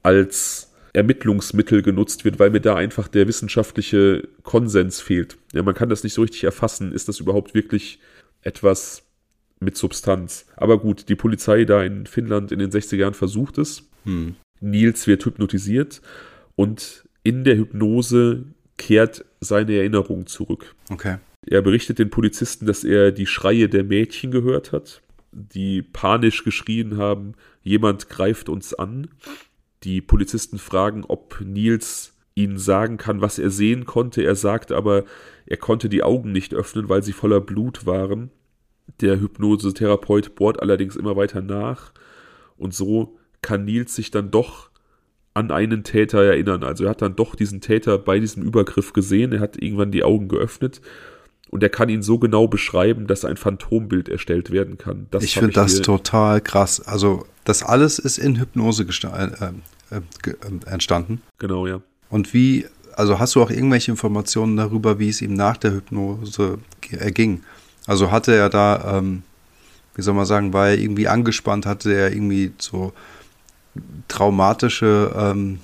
als Ermittlungsmittel genutzt wird, weil mir da einfach der wissenschaftliche Konsens fehlt. Ja, man kann das nicht so richtig erfassen. Ist das überhaupt wirklich etwas mit Substanz? Aber gut, die Polizei da in Finnland in den 60er Jahren versucht es. Hm. Nils wird hypnotisiert und in der Hypnose kehrt seine Erinnerung zurück. Okay. Er berichtet den Polizisten, dass er die Schreie der Mädchen gehört hat, die panisch geschrien haben, jemand greift uns an. Die Polizisten fragen, ob Nils ihnen sagen kann, was er sehen konnte. Er sagt aber, er konnte die Augen nicht öffnen, weil sie voller Blut waren. Der Hypnosetherapeut bohrt allerdings immer weiter nach und so kann Nils sich dann doch an einen Täter erinnern. Also er hat dann doch diesen Täter bei diesem Übergriff gesehen, er hat irgendwann die Augen geöffnet und er kann ihn so genau beschreiben, dass ein Phantombild erstellt werden kann. Das ich finde das total krass. Also das alles ist in Hypnose äh, äh, äh, entstanden. Genau, ja. Und wie, also hast du auch irgendwelche Informationen darüber, wie es ihm nach der Hypnose erging? Also hatte er da, ähm, wie soll man sagen, war er irgendwie angespannt, hatte er irgendwie so traumatische ähm,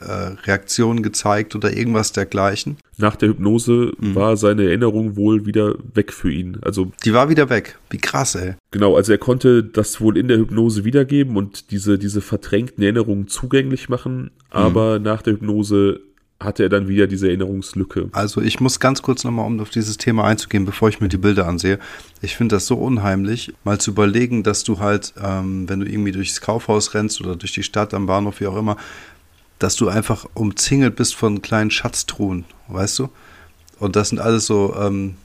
äh, Reaktionen gezeigt oder irgendwas dergleichen? Nach der Hypnose mhm. war seine Erinnerung wohl wieder weg für ihn. Also die war wieder weg. Wie krass, ey. Genau, also er konnte das wohl in der Hypnose wiedergeben und diese diese verdrängten Erinnerungen zugänglich machen, mhm. aber nach der Hypnose hatte er dann wieder diese Erinnerungslücke. Also ich muss ganz kurz nochmal, um auf dieses Thema einzugehen, bevor ich mir die Bilder ansehe. Ich finde das so unheimlich, mal zu überlegen, dass du halt, ähm, wenn du irgendwie durchs Kaufhaus rennst oder durch die Stadt am Bahnhof, wie auch immer, dass du einfach umzingelt bist von kleinen Schatztruhen, weißt du? Und das sind alles so, ähm,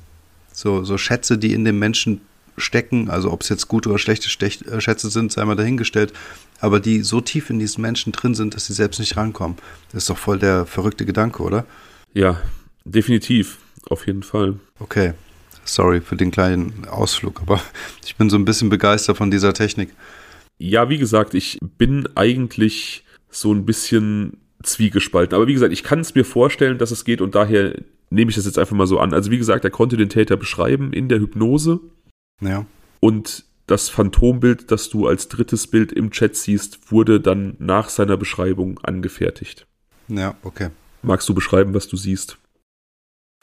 so, so Schätze, die in dem Menschen stecken, also ob es jetzt gute oder schlechte äh, Schätze sind, sei mal dahingestellt, aber die so tief in diesen Menschen drin sind, dass sie selbst nicht rankommen. Das ist doch voll der verrückte Gedanke, oder? Ja, definitiv, auf jeden Fall. Okay, sorry für den kleinen Ausflug, aber [laughs] ich bin so ein bisschen begeistert von dieser Technik. Ja, wie gesagt, ich bin eigentlich so ein bisschen zwiegespalten. Aber wie gesagt, ich kann es mir vorstellen, dass es geht und daher nehme ich das jetzt einfach mal so an. Also wie gesagt, er konnte den Täter beschreiben in der Hypnose. Ja. Und das Phantombild, das du als drittes Bild im Chat siehst, wurde dann nach seiner Beschreibung angefertigt. Ja, okay. Magst du beschreiben, was du siehst?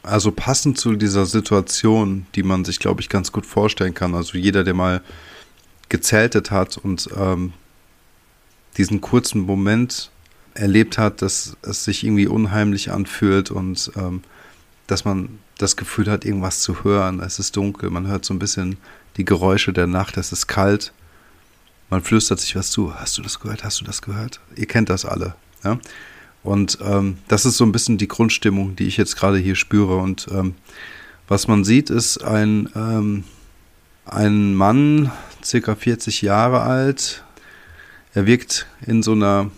Also passend zu dieser Situation, die man sich, glaube ich, ganz gut vorstellen kann. Also jeder, der mal gezeltet hat und ähm, diesen kurzen Moment erlebt hat, dass es sich irgendwie unheimlich anfühlt und ähm, dass man das Gefühl hat, irgendwas zu hören. Es ist dunkel, man hört so ein bisschen die Geräusche der Nacht, es ist kalt. Man flüstert sich was zu. Hast du das gehört? Hast du das gehört? Ihr kennt das alle. Ja? Und ähm, das ist so ein bisschen die Grundstimmung, die ich jetzt gerade hier spüre. Und ähm, was man sieht, ist ein, ähm, ein Mann, circa 40 Jahre alt. Er wirkt in so einer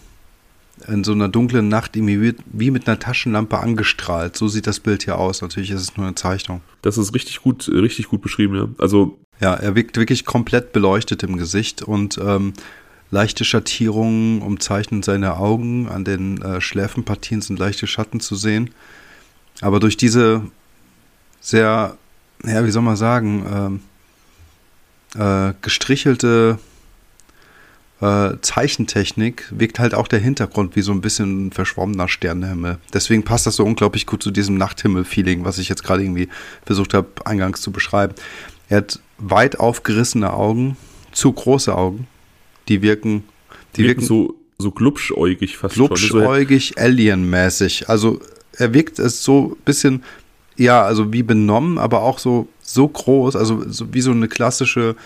in so einer dunklen Nacht irgendwie wie mit einer Taschenlampe angestrahlt. So sieht das Bild hier aus. Natürlich ist es nur eine Zeichnung. Das ist richtig gut, richtig gut beschrieben, ja. Also. Ja, er wirkt wirklich komplett beleuchtet im Gesicht und ähm, leichte Schattierungen umzeichnen seine Augen. An den äh, Schläfenpartien sind leichte Schatten zu sehen. Aber durch diese sehr, ja, wie soll man sagen, ähm, äh, gestrichelte äh, Zeichentechnik wirkt halt auch der Hintergrund wie so ein bisschen ein verschwommener Sternenhimmel. Deswegen passt das so unglaublich gut zu diesem Nachthimmel-Feeling, was ich jetzt gerade irgendwie versucht habe, eingangs zu beschreiben. Er hat weit aufgerissene Augen, zu große Augen, die wirken, die wirken, wirken so, so glubschäugig fast ne? glubschäugig, alienmäßig. Also er wirkt es so ein bisschen, ja, also wie benommen, aber auch so, so groß, also so wie so eine klassische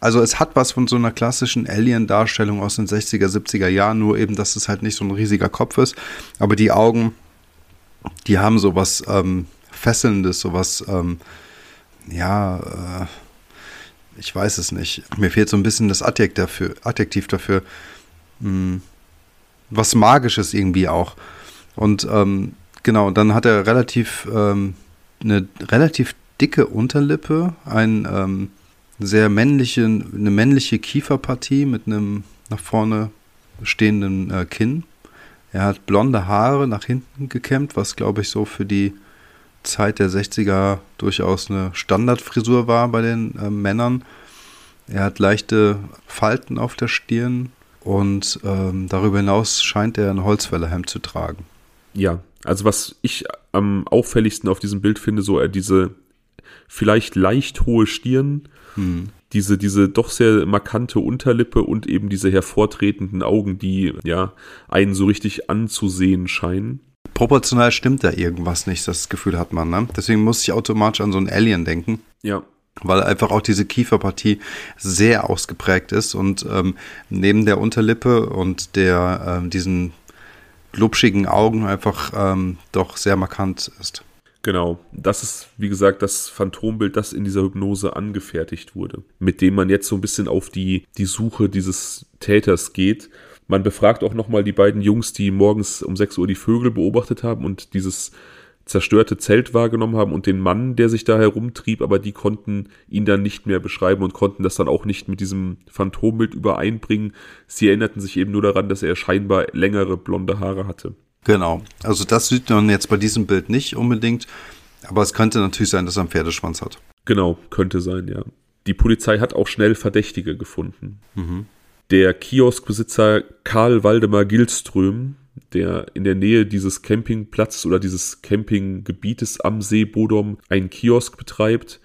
also es hat was von so einer klassischen Alien-Darstellung aus den 60er, 70er Jahren, nur eben, dass es halt nicht so ein riesiger Kopf ist. Aber die Augen, die haben so was ähm, Fesselndes, so was, ähm, ja, äh, ich weiß es nicht. Mir fehlt so ein bisschen das Adjektiv dafür, Adjektiv dafür. Hm, was Magisches irgendwie auch. Und ähm, genau, dann hat er relativ ähm, eine relativ dicke Unterlippe, ein ähm, sehr männliche, eine männliche Kieferpartie mit einem nach vorne stehenden äh, Kinn. Er hat blonde Haare nach hinten gekämmt, was glaube ich so für die Zeit der 60er durchaus eine Standardfrisur war bei den äh, Männern. Er hat leichte Falten auf der Stirn und ähm, darüber hinaus scheint er ein Holzfällerhemd zu tragen. Ja, also was ich am auffälligsten auf diesem Bild finde, so er diese vielleicht leicht hohe Stirn, hm. diese, diese doch sehr markante Unterlippe und eben diese hervortretenden Augen, die ja einen so richtig anzusehen scheinen. Proportional stimmt da irgendwas nicht, das Gefühl hat man, ne? Deswegen muss ich automatisch an so einen Alien denken. Ja. Weil einfach auch diese Kieferpartie sehr ausgeprägt ist und ähm, neben der Unterlippe und der ähm, diesen glubschigen Augen einfach ähm, doch sehr markant ist. Genau, das ist, wie gesagt, das Phantombild, das in dieser Hypnose angefertigt wurde, mit dem man jetzt so ein bisschen auf die, die Suche dieses Täters geht. Man befragt auch nochmal die beiden Jungs, die morgens um 6 Uhr die Vögel beobachtet haben und dieses zerstörte Zelt wahrgenommen haben und den Mann, der sich da herumtrieb, aber die konnten ihn dann nicht mehr beschreiben und konnten das dann auch nicht mit diesem Phantombild übereinbringen. Sie erinnerten sich eben nur daran, dass er scheinbar längere blonde Haare hatte. Genau. Also das sieht man jetzt bei diesem Bild nicht unbedingt, aber es könnte natürlich sein, dass er einen Pferdeschwanz hat. Genau, könnte sein, ja. Die Polizei hat auch schnell Verdächtige gefunden. Mhm. Der Kioskbesitzer Karl Waldemar Gilström, der in der Nähe dieses Campingplatzes oder dieses Campinggebietes am See Bodom einen Kiosk betreibt,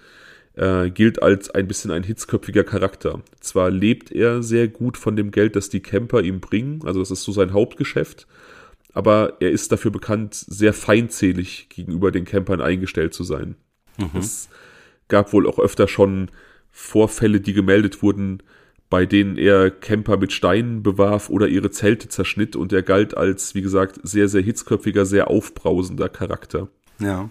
äh, gilt als ein bisschen ein hitzköpfiger Charakter. Zwar lebt er sehr gut von dem Geld, das die Camper ihm bringen, also das ist so sein Hauptgeschäft, aber er ist dafür bekannt, sehr feindselig gegenüber den Campern eingestellt zu sein. Mhm. Es gab wohl auch öfter schon Vorfälle, die gemeldet wurden, bei denen er Camper mit Steinen bewarf oder ihre Zelte zerschnitt und er galt als, wie gesagt, sehr, sehr hitzköpfiger, sehr aufbrausender Charakter. Ja.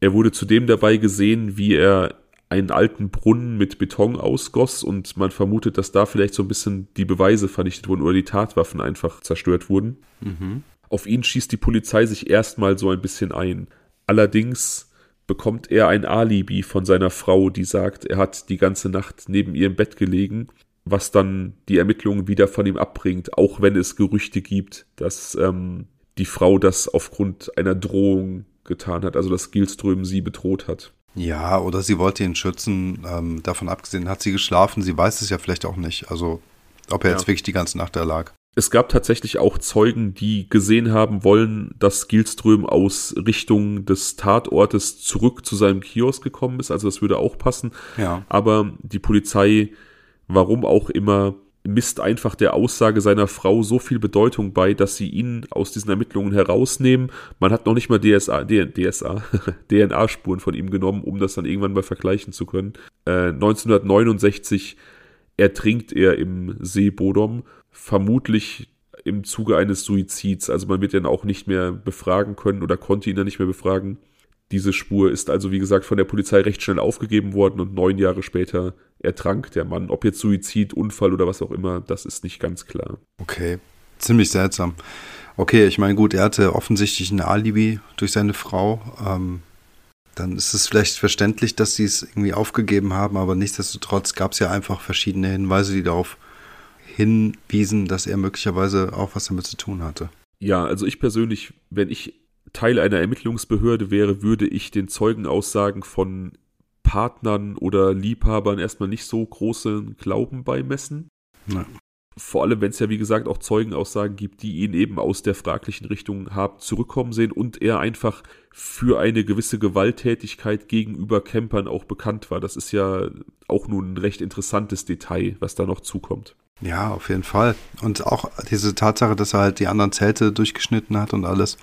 Er wurde zudem dabei gesehen, wie er einen alten Brunnen mit Beton ausgoss und man vermutet, dass da vielleicht so ein bisschen die Beweise vernichtet wurden oder die Tatwaffen einfach zerstört wurden. Mhm. Auf ihn schießt die Polizei sich erstmal so ein bisschen ein. Allerdings bekommt er ein Alibi von seiner Frau, die sagt, er hat die ganze Nacht neben ihr im Bett gelegen was dann die Ermittlungen wieder von ihm abbringt, auch wenn es Gerüchte gibt, dass ähm, die Frau das aufgrund einer Drohung getan hat, also dass Gilström sie bedroht hat. Ja, oder sie wollte ihn schützen. Ähm, davon abgesehen hat sie geschlafen. Sie weiß es ja vielleicht auch nicht. Also, ob er ja. jetzt wirklich die ganze Nacht da lag. Es gab tatsächlich auch Zeugen, die gesehen haben wollen, dass Gilström aus Richtung des Tatortes zurück zu seinem Kiosk gekommen ist. Also, das würde auch passen. Ja. Aber die Polizei warum auch immer, misst einfach der Aussage seiner Frau so viel Bedeutung bei, dass sie ihn aus diesen Ermittlungen herausnehmen. Man hat noch nicht mal DSA, DSA, [laughs] DNA-Spuren von ihm genommen, um das dann irgendwann mal vergleichen zu können. Äh, 1969 ertrinkt er im See Bodom, vermutlich im Zuge eines Suizids. Also man wird ihn auch nicht mehr befragen können oder konnte ihn dann nicht mehr befragen. Diese Spur ist also, wie gesagt, von der Polizei recht schnell aufgegeben worden und neun Jahre später ertrank der Mann. Ob jetzt Suizid, Unfall oder was auch immer, das ist nicht ganz klar. Okay, ziemlich seltsam. Okay, ich meine, gut, er hatte offensichtlich ein Alibi durch seine Frau. Ähm, dann ist es vielleicht verständlich, dass sie es irgendwie aufgegeben haben, aber nichtsdestotrotz gab es ja einfach verschiedene Hinweise, die darauf hinwiesen, dass er möglicherweise auch was damit zu tun hatte. Ja, also ich persönlich, wenn ich Teil einer Ermittlungsbehörde wäre, würde ich den Zeugenaussagen von Partnern oder Liebhabern erstmal nicht so großen Glauben beimessen. Nein. Vor allem, wenn es ja, wie gesagt, auch Zeugenaussagen gibt, die ihn eben aus der fraglichen Richtung haben zurückkommen sehen und er einfach für eine gewisse Gewalttätigkeit gegenüber Campern auch bekannt war. Das ist ja auch nun ein recht interessantes Detail, was da noch zukommt. Ja, auf jeden Fall. Und auch diese Tatsache, dass er halt die anderen Zelte durchgeschnitten hat und alles,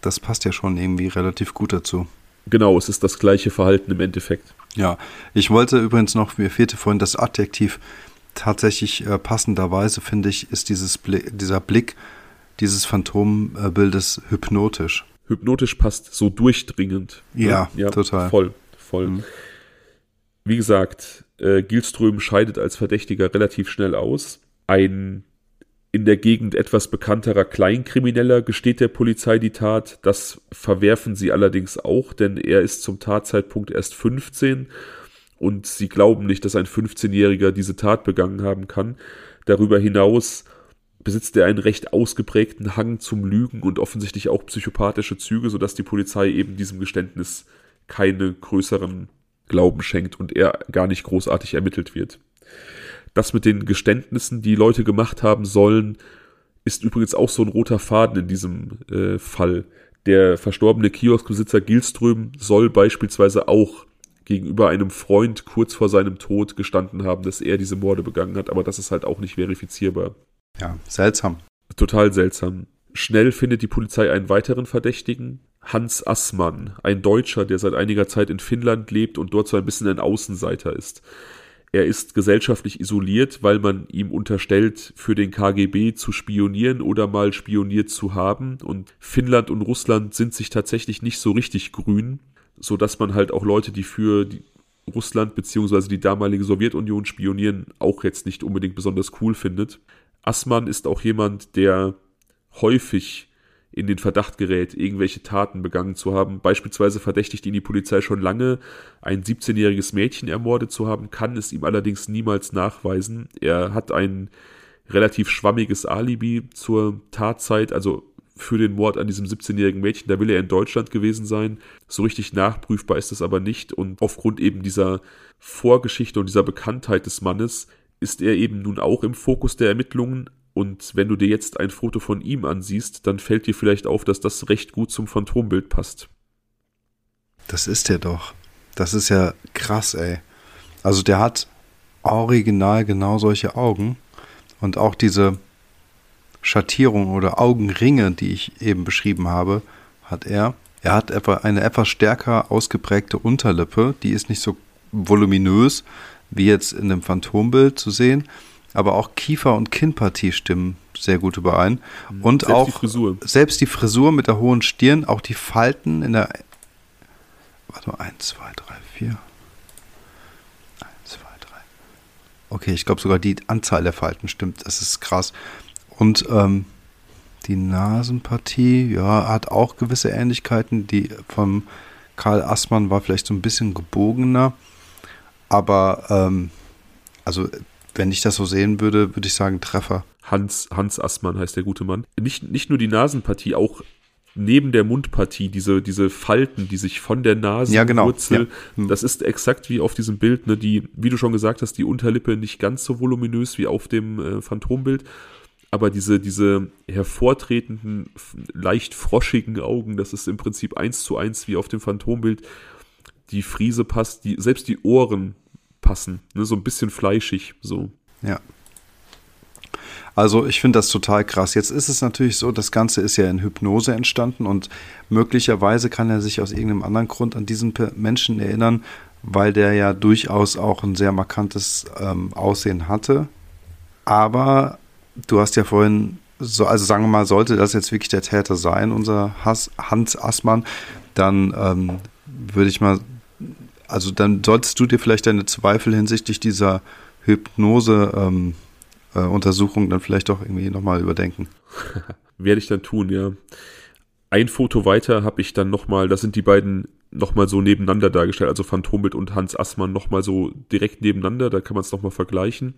das passt ja schon irgendwie relativ gut dazu. Genau, es ist das gleiche Verhalten im Endeffekt. Ja, ich wollte übrigens noch, mir fehlte vorhin das Adjektiv, tatsächlich äh, passenderweise, finde ich, ist dieses Bli dieser Blick dieses Phantombildes hypnotisch. Hypnotisch passt so durchdringend. Ne? Ja, ja total. Voll, voll. Mhm. Wie gesagt, äh, Gilström scheidet als Verdächtiger relativ schnell aus. Ein in der Gegend etwas bekannterer Kleinkrimineller gesteht der Polizei die Tat. Das verwerfen sie allerdings auch, denn er ist zum Tatzeitpunkt erst 15 und sie glauben nicht, dass ein 15-Jähriger diese Tat begangen haben kann. Darüber hinaus besitzt er einen recht ausgeprägten Hang zum Lügen und offensichtlich auch psychopathische Züge, sodass die Polizei eben diesem Geständnis keine größeren Glauben schenkt und er gar nicht großartig ermittelt wird. Das mit den Geständnissen, die Leute gemacht haben sollen, ist übrigens auch so ein roter Faden in diesem äh, Fall. Der verstorbene Kioskbesitzer Gilström soll beispielsweise auch gegenüber einem Freund kurz vor seinem Tod gestanden haben, dass er diese Morde begangen hat, aber das ist halt auch nicht verifizierbar. Ja, seltsam. Total seltsam. Schnell findet die Polizei einen weiteren Verdächtigen, Hans Assmann, ein Deutscher, der seit einiger Zeit in Finnland lebt und dort so ein bisschen ein Außenseiter ist. Er ist gesellschaftlich isoliert, weil man ihm unterstellt, für den KGB zu spionieren oder mal spioniert zu haben. Und Finnland und Russland sind sich tatsächlich nicht so richtig grün, so dass man halt auch Leute, die für die Russland bzw. die damalige Sowjetunion spionieren, auch jetzt nicht unbedingt besonders cool findet. Assmann ist auch jemand, der häufig in den Verdacht gerät, irgendwelche Taten begangen zu haben. Beispielsweise verdächtigt ihn die Polizei schon lange, ein 17-jähriges Mädchen ermordet zu haben, kann es ihm allerdings niemals nachweisen. Er hat ein relativ schwammiges Alibi zur Tatzeit, also für den Mord an diesem 17-jährigen Mädchen. Da will er in Deutschland gewesen sein. So richtig nachprüfbar ist es aber nicht. Und aufgrund eben dieser Vorgeschichte und dieser Bekanntheit des Mannes ist er eben nun auch im Fokus der Ermittlungen, und wenn du dir jetzt ein Foto von ihm ansiehst, dann fällt dir vielleicht auf, dass das recht gut zum Phantombild passt. Das ist der doch. Das ist ja krass, ey. Also der hat original genau solche Augen und auch diese Schattierung oder Augenringe, die ich eben beschrieben habe, hat er. Er hat etwa eine etwas stärker ausgeprägte Unterlippe, die ist nicht so voluminös wie jetzt in dem Phantombild zu sehen, aber auch Kiefer und Kinnpartie stimmen sehr gut überein. Mhm. Und selbst auch die Frisur. selbst die Frisur mit der hohen Stirn, auch die Falten in der. Warte mal, 1, 2, 3, 4. 1, 2, 3. Okay, ich glaube sogar die Anzahl der Falten stimmt. Das ist krass. Und ähm, die Nasenpartie, ja, hat auch gewisse Ähnlichkeiten. Die vom Karl Assmann war vielleicht so ein bisschen gebogener. Aber ähm, also wenn ich das so sehen würde, würde ich sagen Treffer. Hans, Hans Assmann heißt der gute Mann. Nicht, nicht nur die Nasenpartie, auch neben der Mundpartie, diese, diese Falten, die sich von der Nasenwurzel, ja, genau. ja. Hm. das ist exakt wie auf diesem Bild, ne, die, wie du schon gesagt hast, die Unterlippe nicht ganz so voluminös wie auf dem äh, Phantombild, aber diese, diese hervortretenden, leicht froschigen Augen, das ist im Prinzip eins zu eins wie auf dem Phantombild. Die Friese passt, die, selbst die Ohren passen. Ne? So ein bisschen fleischig, so. Ja. Also ich finde das total krass. Jetzt ist es natürlich so, das Ganze ist ja in Hypnose entstanden und möglicherweise kann er sich aus irgendeinem anderen Grund an diesen Menschen erinnern, weil der ja durchaus auch ein sehr markantes ähm, Aussehen hatte. Aber du hast ja vorhin, so, also sagen wir mal, sollte das jetzt wirklich der Täter sein, unser Hass, Hans Assmann, dann ähm, würde ich mal also dann solltest du dir vielleicht deine Zweifel hinsichtlich dieser Hypnose-Untersuchung ähm, äh, dann vielleicht doch irgendwie nochmal überdenken. [laughs] Werde ich dann tun, ja. Ein Foto weiter habe ich dann nochmal, das sind die beiden nochmal so nebeneinander dargestellt, also Phantombild und Hans Assmann nochmal so direkt nebeneinander, da kann man es nochmal vergleichen.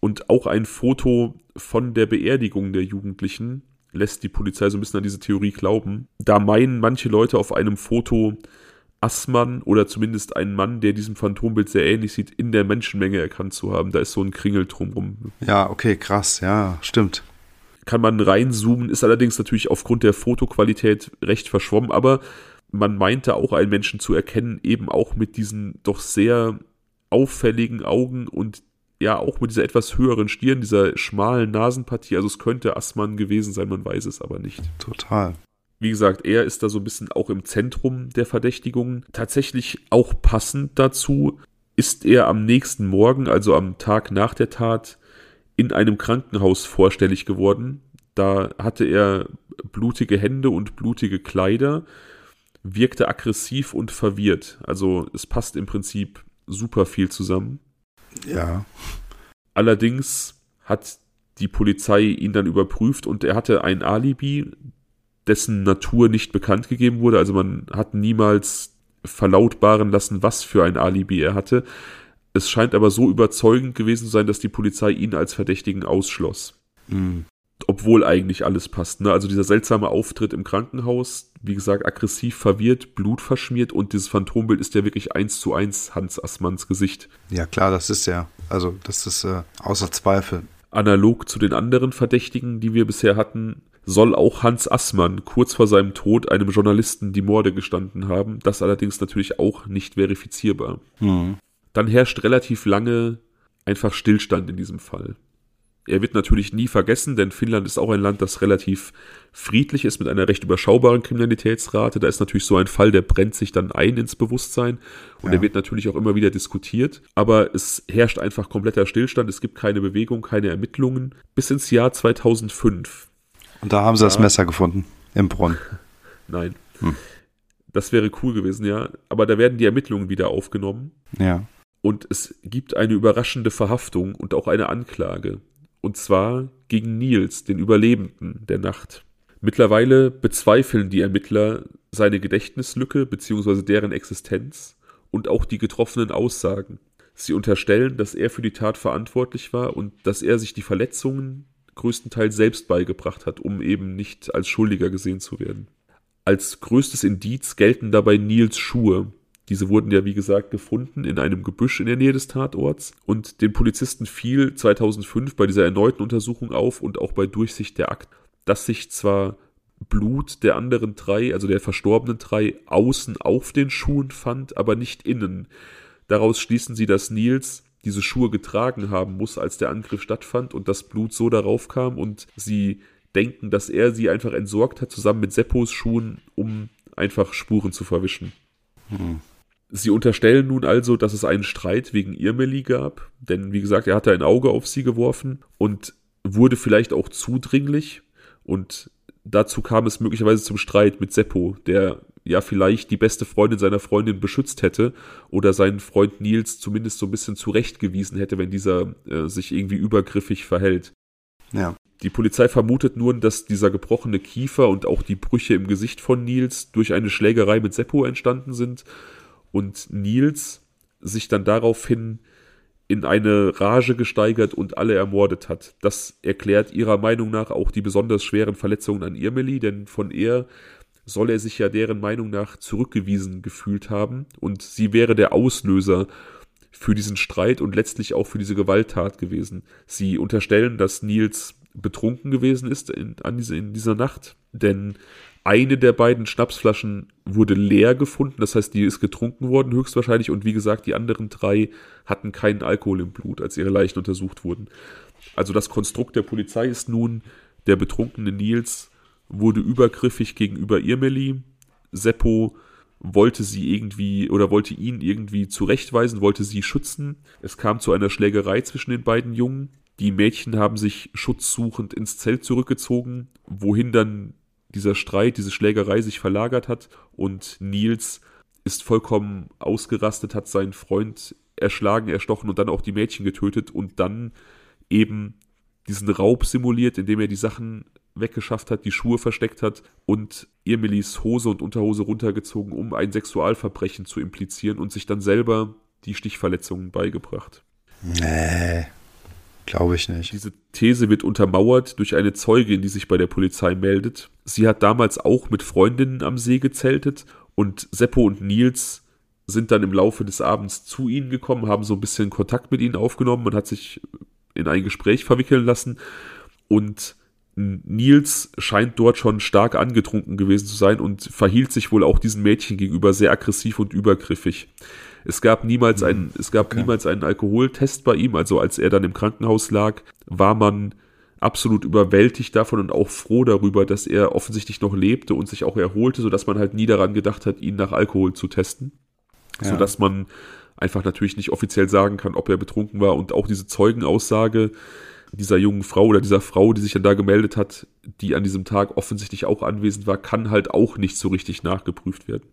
Und auch ein Foto von der Beerdigung der Jugendlichen lässt die Polizei so ein bisschen an diese Theorie glauben. Da meinen manche Leute auf einem Foto Assmann oder zumindest einen Mann, der diesem Phantombild sehr ähnlich sieht, in der Menschenmenge erkannt zu haben. Da ist so ein Kringel drumrum. Ja, okay, krass, ja, stimmt. Kann man reinzoomen, ist allerdings natürlich aufgrund der Fotoqualität recht verschwommen, aber man meinte auch einen Menschen zu erkennen, eben auch mit diesen doch sehr auffälligen Augen und ja auch mit dieser etwas höheren Stirn, dieser schmalen Nasenpartie. Also es könnte Assmann gewesen sein, man weiß es aber nicht. Total. Wie gesagt, er ist da so ein bisschen auch im Zentrum der Verdächtigungen. Tatsächlich auch passend dazu ist er am nächsten Morgen, also am Tag nach der Tat, in einem Krankenhaus vorstellig geworden. Da hatte er blutige Hände und blutige Kleider, wirkte aggressiv und verwirrt. Also es passt im Prinzip super viel zusammen. Ja. Allerdings hat die Polizei ihn dann überprüft und er hatte ein Alibi, dessen Natur nicht bekannt gegeben wurde. Also man hat niemals verlautbaren lassen, was für ein Alibi er hatte. Es scheint aber so überzeugend gewesen zu sein, dass die Polizei ihn als Verdächtigen ausschloss. Mhm. Obwohl eigentlich alles passt. Ne? Also dieser seltsame Auftritt im Krankenhaus, wie gesagt, aggressiv verwirrt, Blut verschmiert und dieses Phantombild ist ja wirklich eins zu eins Hans Assmanns Gesicht. Ja klar, das ist ja, also das ist äh, außer Zweifel. Analog zu den anderen Verdächtigen, die wir bisher hatten, soll auch Hans Assmann kurz vor seinem Tod einem Journalisten die Morde gestanden haben. Das allerdings natürlich auch nicht verifizierbar. Mhm. Dann herrscht relativ lange einfach Stillstand in diesem Fall. Er wird natürlich nie vergessen, denn Finnland ist auch ein Land, das relativ friedlich ist mit einer recht überschaubaren Kriminalitätsrate. Da ist natürlich so ein Fall, der brennt sich dann ein ins Bewusstsein und ja. er wird natürlich auch immer wieder diskutiert. Aber es herrscht einfach kompletter Stillstand. Es gibt keine Bewegung, keine Ermittlungen bis ins Jahr 2005. Und da haben sie ja. das Messer gefunden im Brunnen. [laughs] Nein. Hm. Das wäre cool gewesen, ja. Aber da werden die Ermittlungen wieder aufgenommen. Ja. Und es gibt eine überraschende Verhaftung und auch eine Anklage. Und zwar gegen Nils, den Überlebenden der Nacht. Mittlerweile bezweifeln die Ermittler seine Gedächtnislücke bzw. deren Existenz und auch die getroffenen Aussagen. Sie unterstellen, dass er für die Tat verantwortlich war und dass er sich die Verletzungen größtenteils selbst beigebracht hat, um eben nicht als Schuldiger gesehen zu werden. Als größtes Indiz gelten dabei Nils Schuhe, diese wurden ja, wie gesagt, gefunden in einem Gebüsch in der Nähe des Tatorts. Und den Polizisten fiel 2005 bei dieser erneuten Untersuchung auf und auch bei Durchsicht der Akten, dass sich zwar Blut der anderen drei, also der verstorbenen drei, außen auf den Schuhen fand, aber nicht innen. Daraus schließen sie, dass Nils diese Schuhe getragen haben muss, als der Angriff stattfand und das Blut so darauf kam und sie denken, dass er sie einfach entsorgt hat, zusammen mit Seppos Schuhen, um einfach Spuren zu verwischen. Hm. Sie unterstellen nun also, dass es einen Streit wegen Irmeli gab, denn wie gesagt, er hatte ein Auge auf sie geworfen und wurde vielleicht auch zudringlich und dazu kam es möglicherweise zum Streit mit Seppo, der ja vielleicht die beste Freundin seiner Freundin beschützt hätte oder seinen Freund Nils zumindest so ein bisschen zurechtgewiesen hätte, wenn dieser äh, sich irgendwie übergriffig verhält. Ja. Die Polizei vermutet nun, dass dieser gebrochene Kiefer und auch die Brüche im Gesicht von Nils durch eine Schlägerei mit Seppo entstanden sind und Nils sich dann daraufhin in eine Rage gesteigert und alle ermordet hat. Das erklärt ihrer Meinung nach auch die besonders schweren Verletzungen an Irmeli, denn von er soll er sich ja deren Meinung nach zurückgewiesen gefühlt haben und sie wäre der Auslöser für diesen Streit und letztlich auch für diese Gewalttat gewesen. Sie unterstellen, dass Nils betrunken gewesen ist in, an diese, in dieser Nacht, denn eine der beiden Schnapsflaschen wurde leer gefunden, das heißt, die ist getrunken worden höchstwahrscheinlich und wie gesagt, die anderen drei hatten keinen Alkohol im Blut, als ihre Leichen untersucht wurden. Also das Konstrukt der Polizei ist nun, der betrunkene Nils wurde übergriffig gegenüber Irmeli, Seppo wollte sie irgendwie oder wollte ihn irgendwie zurechtweisen, wollte sie schützen. Es kam zu einer Schlägerei zwischen den beiden Jungen. Die Mädchen haben sich schutzsuchend ins Zelt zurückgezogen, wohin dann dieser Streit, diese Schlägerei sich verlagert hat und Nils ist vollkommen ausgerastet, hat seinen Freund erschlagen, erstochen und dann auch die Mädchen getötet und dann eben diesen Raub simuliert, indem er die Sachen weggeschafft hat, die Schuhe versteckt hat und Irmelis Hose und Unterhose runtergezogen, um ein Sexualverbrechen zu implizieren und sich dann selber die Stichverletzungen beigebracht. Nee, Glaube ich nicht. Diese These wird untermauert durch eine Zeugin, die sich bei der Polizei meldet. Sie hat damals auch mit Freundinnen am See gezeltet und Seppo und Nils sind dann im Laufe des Abends zu ihnen gekommen, haben so ein bisschen Kontakt mit ihnen aufgenommen und hat sich in ein Gespräch verwickeln lassen. Und Nils scheint dort schon stark angetrunken gewesen zu sein und verhielt sich wohl auch diesen Mädchen gegenüber sehr aggressiv und übergriffig. Es gab niemals einen, mhm. es gab okay. niemals einen Alkoholtest bei ihm. Also als er dann im Krankenhaus lag, war man absolut überwältigt davon und auch froh darüber, dass er offensichtlich noch lebte und sich auch erholte, sodass man halt nie daran gedacht hat, ihn nach Alkohol zu testen. Ja. Sodass man einfach natürlich nicht offiziell sagen kann, ob er betrunken war. Und auch diese Zeugenaussage dieser jungen Frau oder dieser Frau, die sich dann da gemeldet hat, die an diesem Tag offensichtlich auch anwesend war, kann halt auch nicht so richtig nachgeprüft werden.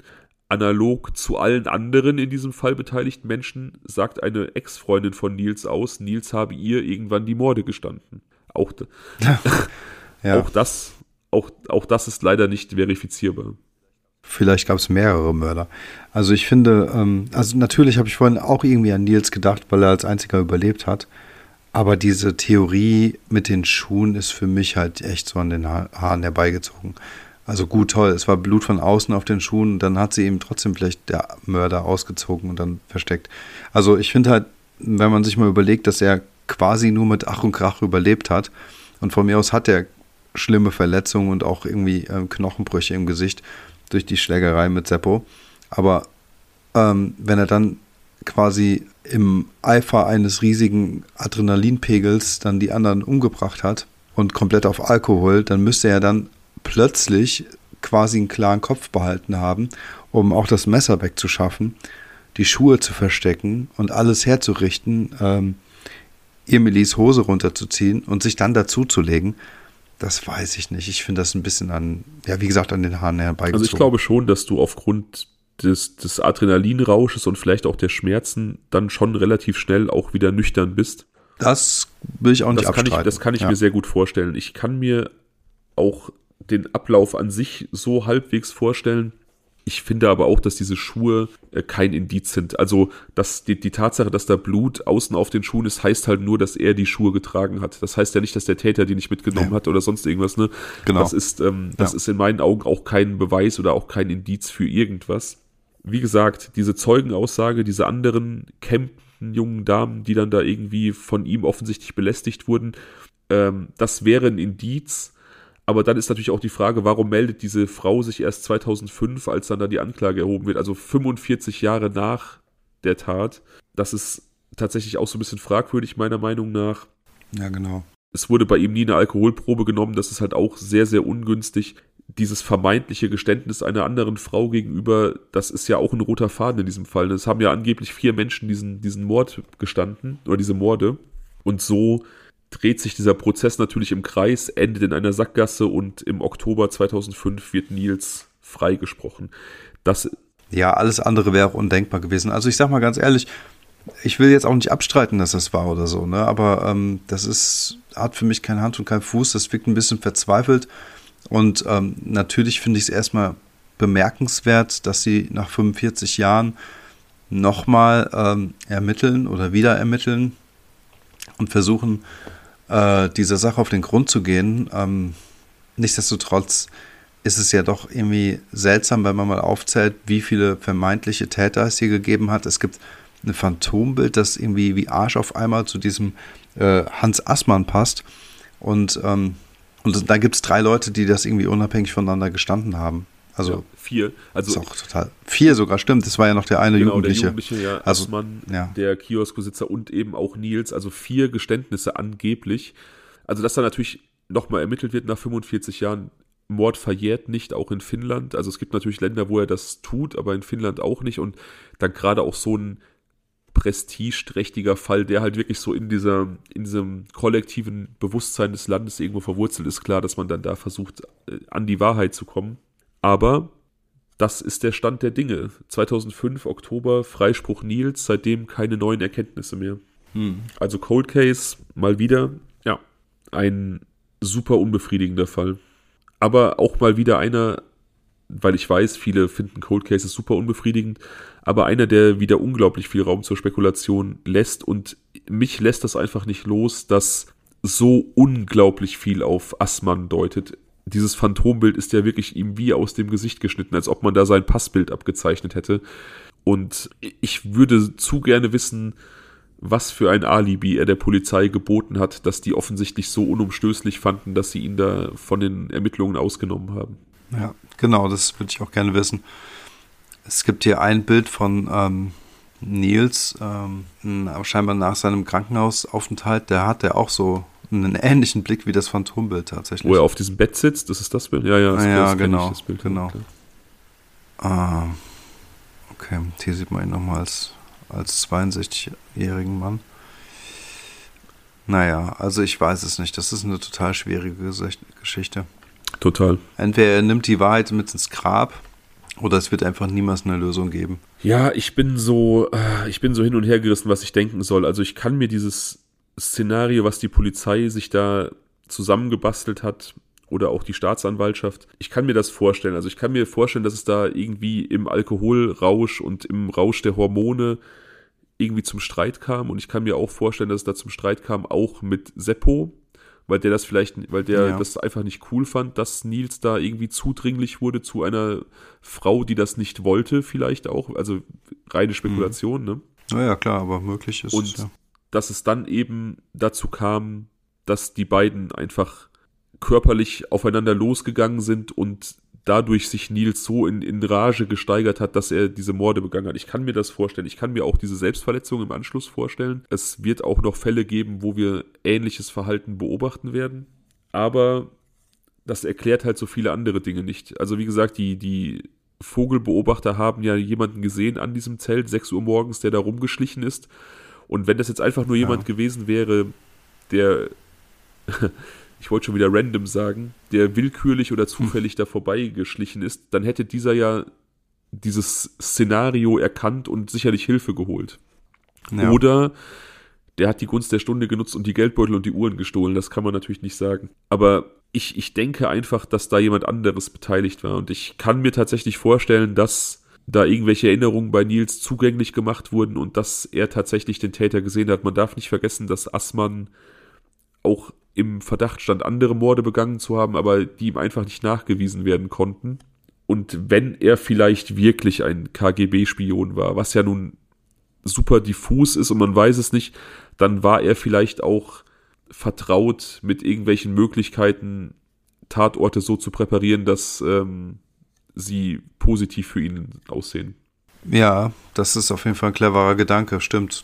Analog zu allen anderen in diesem Fall beteiligten Menschen sagt eine Ex-Freundin von Nils aus, Nils habe ihr irgendwann die Morde gestanden. Auch, [laughs] ja. auch, das, auch, auch das ist leider nicht verifizierbar. vielleicht gab es mehrere Mörder. Also ich finde, ähm, also natürlich habe ich vorhin auch irgendwie an Nils gedacht, weil er als einziger überlebt hat. Aber diese Theorie mit den Schuhen ist für mich halt echt so an den ha Haaren herbeigezogen. Also gut, toll, es war Blut von außen auf den Schuhen, dann hat sie eben trotzdem vielleicht der Mörder ausgezogen und dann versteckt. Also ich finde halt, wenn man sich mal überlegt, dass er quasi nur mit Ach und Krach überlebt hat und von mir aus hat er schlimme Verletzungen und auch irgendwie äh, Knochenbrüche im Gesicht durch die Schlägerei mit Seppo. Aber ähm, wenn er dann quasi im Eifer eines riesigen Adrenalinpegels dann die anderen umgebracht hat und komplett auf Alkohol, dann müsste er dann plötzlich quasi einen klaren Kopf behalten haben, um auch das Messer wegzuschaffen, die Schuhe zu verstecken und alles herzurichten, ähm, Emilys Hose runterzuziehen und sich dann dazuzulegen. Das weiß ich nicht. Ich finde das ein bisschen an, ja, wie gesagt, an den Haaren herbeigezogen. Also ich glaube schon, dass du aufgrund des, des Adrenalinrausches und vielleicht auch der Schmerzen dann schon relativ schnell auch wieder nüchtern bist. Das will ich auch nicht das abstreiten. Kann ich, das kann ich ja. mir sehr gut vorstellen. Ich kann mir auch den Ablauf an sich so halbwegs vorstellen. Ich finde aber auch, dass diese Schuhe äh, kein Indiz sind. Also dass die, die Tatsache, dass da Blut außen auf den Schuhen ist, heißt halt nur, dass er die Schuhe getragen hat. Das heißt ja nicht, dass der Täter die nicht mitgenommen ja. hat oder sonst irgendwas. Ne? Genau. Das ist, ähm, das ja. ist in meinen Augen auch kein Beweis oder auch kein Indiz für irgendwas wie gesagt, diese Zeugenaussage, diese anderen campten jungen Damen, die dann da irgendwie von ihm offensichtlich belästigt wurden, ähm, das wäre ein Indiz. Aber dann ist natürlich auch die Frage, warum meldet diese Frau sich erst 2005, als dann da die Anklage erhoben wird, also 45 Jahre nach der Tat. Das ist tatsächlich auch so ein bisschen fragwürdig, meiner Meinung nach. Ja, genau. Es wurde bei ihm nie eine Alkoholprobe genommen, das ist halt auch sehr, sehr ungünstig dieses vermeintliche Geständnis einer anderen Frau gegenüber, das ist ja auch ein roter Faden in diesem Fall. Es haben ja angeblich vier Menschen diesen, diesen Mord gestanden oder diese Morde. Und so dreht sich dieser Prozess natürlich im Kreis, endet in einer Sackgasse und im Oktober 2005 wird Nils freigesprochen. Das ja, alles andere wäre auch undenkbar gewesen. Also ich sag mal ganz ehrlich, ich will jetzt auch nicht abstreiten, dass das war oder so, ne? Aber ähm, das ist, hat für mich keine Hand und keinen Fuß. Das wirkt ein bisschen verzweifelt. Und ähm, natürlich finde ich es erstmal bemerkenswert, dass sie nach 45 Jahren nochmal ähm, ermitteln oder wieder ermitteln und versuchen, äh, dieser Sache auf den Grund zu gehen. Ähm, nichtsdestotrotz ist es ja doch irgendwie seltsam, wenn man mal aufzählt, wie viele vermeintliche Täter es hier gegeben hat. Es gibt ein Phantombild, das irgendwie wie Arsch auf einmal zu diesem äh, Hans Assmann passt. Und ähm, und da gibt es drei Leute, die das irgendwie unabhängig voneinander gestanden haben. Also ja, vier. Also ist auch total. Vier sogar, stimmt. Das war ja noch der eine genau, Jugendliche. Der Jugendliche, ja, also, Assmann, ja. der Kioskbesitzer und eben auch Nils. Also vier Geständnisse angeblich. Also dass da natürlich nochmal ermittelt wird nach 45 Jahren. Mord verjährt nicht, auch in Finnland. Also es gibt natürlich Länder, wo er das tut, aber in Finnland auch nicht. Und dann gerade auch so ein prestigeträchtiger Fall, der halt wirklich so in dieser, in diesem kollektiven Bewusstsein des Landes irgendwo verwurzelt ist. Klar, dass man dann da versucht, äh, an die Wahrheit zu kommen. Aber das ist der Stand der Dinge. 2005, Oktober, Freispruch Nils, seitdem keine neuen Erkenntnisse mehr. Hm. Also Cold Case, mal wieder, ja, ein super unbefriedigender Fall. Aber auch mal wieder einer, weil ich weiß, viele finden Cold Cases super unbefriedigend, aber einer, der wieder unglaublich viel Raum zur Spekulation lässt und mich lässt das einfach nicht los, dass so unglaublich viel auf Assmann deutet. Dieses Phantombild ist ja wirklich ihm wie aus dem Gesicht geschnitten, als ob man da sein Passbild abgezeichnet hätte. Und ich würde zu gerne wissen, was für ein Alibi er der Polizei geboten hat, dass die offensichtlich so unumstößlich fanden, dass sie ihn da von den Ermittlungen ausgenommen haben. Ja, genau, das würde ich auch gerne wissen. Es gibt hier ein Bild von ähm, Nils, ähm, scheinbar nach seinem Krankenhausaufenthalt. Der hat ja auch so einen ähnlichen Blick wie das Phantombild tatsächlich. Wo er auf diesem Bett sitzt, das ist das Bild? Ja, ja, das, ah, ja das genau. Ich, Bild, genau. Ah, okay, hier sieht man ihn nochmal als, als 62-jährigen Mann. Naja, also ich weiß es nicht. Das ist eine total schwierige Geschichte. Total. Entweder er nimmt die Wahrheit mit ins Grab oder es wird einfach niemals eine Lösung geben. Ja, ich bin so, äh, ich bin so hin und her gerissen, was ich denken soll. Also ich kann mir dieses Szenario, was die Polizei sich da zusammengebastelt hat, oder auch die Staatsanwaltschaft. Ich kann mir das vorstellen. Also ich kann mir vorstellen, dass es da irgendwie im Alkoholrausch und im Rausch der Hormone irgendwie zum Streit kam. Und ich kann mir auch vorstellen, dass es da zum Streit kam, auch mit Seppo, weil der das vielleicht, weil der ja. das einfach nicht cool fand, dass Nils da irgendwie zudringlich wurde zu einer Frau, die das nicht wollte, vielleicht auch. Also reine Spekulation, mhm. ne? Naja, klar, aber möglich ist Und es, ja. Dass es dann eben dazu kam, dass die beiden einfach körperlich aufeinander losgegangen sind und dadurch sich Nils so in, in Rage gesteigert hat, dass er diese Morde begangen hat. Ich kann mir das vorstellen. Ich kann mir auch diese Selbstverletzung im Anschluss vorstellen. Es wird auch noch Fälle geben, wo wir ähnliches Verhalten beobachten werden. Aber das erklärt halt so viele andere Dinge nicht. Also wie gesagt, die, die Vogelbeobachter haben ja jemanden gesehen an diesem Zelt, 6 Uhr morgens, der da rumgeschlichen ist. Und wenn das jetzt einfach nur ja. jemand gewesen wäre, der [laughs] ich wollte schon wieder random sagen, der willkürlich oder zufällig hm. da vorbeigeschlichen ist, dann hätte dieser ja dieses Szenario erkannt und sicherlich Hilfe geholt. Ja. Oder der hat die Gunst der Stunde genutzt und die Geldbeutel und die Uhren gestohlen. Das kann man natürlich nicht sagen. Aber ich, ich denke einfach, dass da jemand anderes beteiligt war. Und ich kann mir tatsächlich vorstellen, dass da irgendwelche Erinnerungen bei Nils zugänglich gemacht wurden und dass er tatsächlich den Täter gesehen hat. Man darf nicht vergessen, dass Assmann auch im Verdacht stand, andere Morde begangen zu haben, aber die ihm einfach nicht nachgewiesen werden konnten. Und wenn er vielleicht wirklich ein KGB-Spion war, was ja nun super diffus ist und man weiß es nicht, dann war er vielleicht auch vertraut mit irgendwelchen Möglichkeiten, Tatorte so zu präparieren, dass ähm, sie positiv für ihn aussehen. Ja, das ist auf jeden Fall ein cleverer Gedanke, stimmt.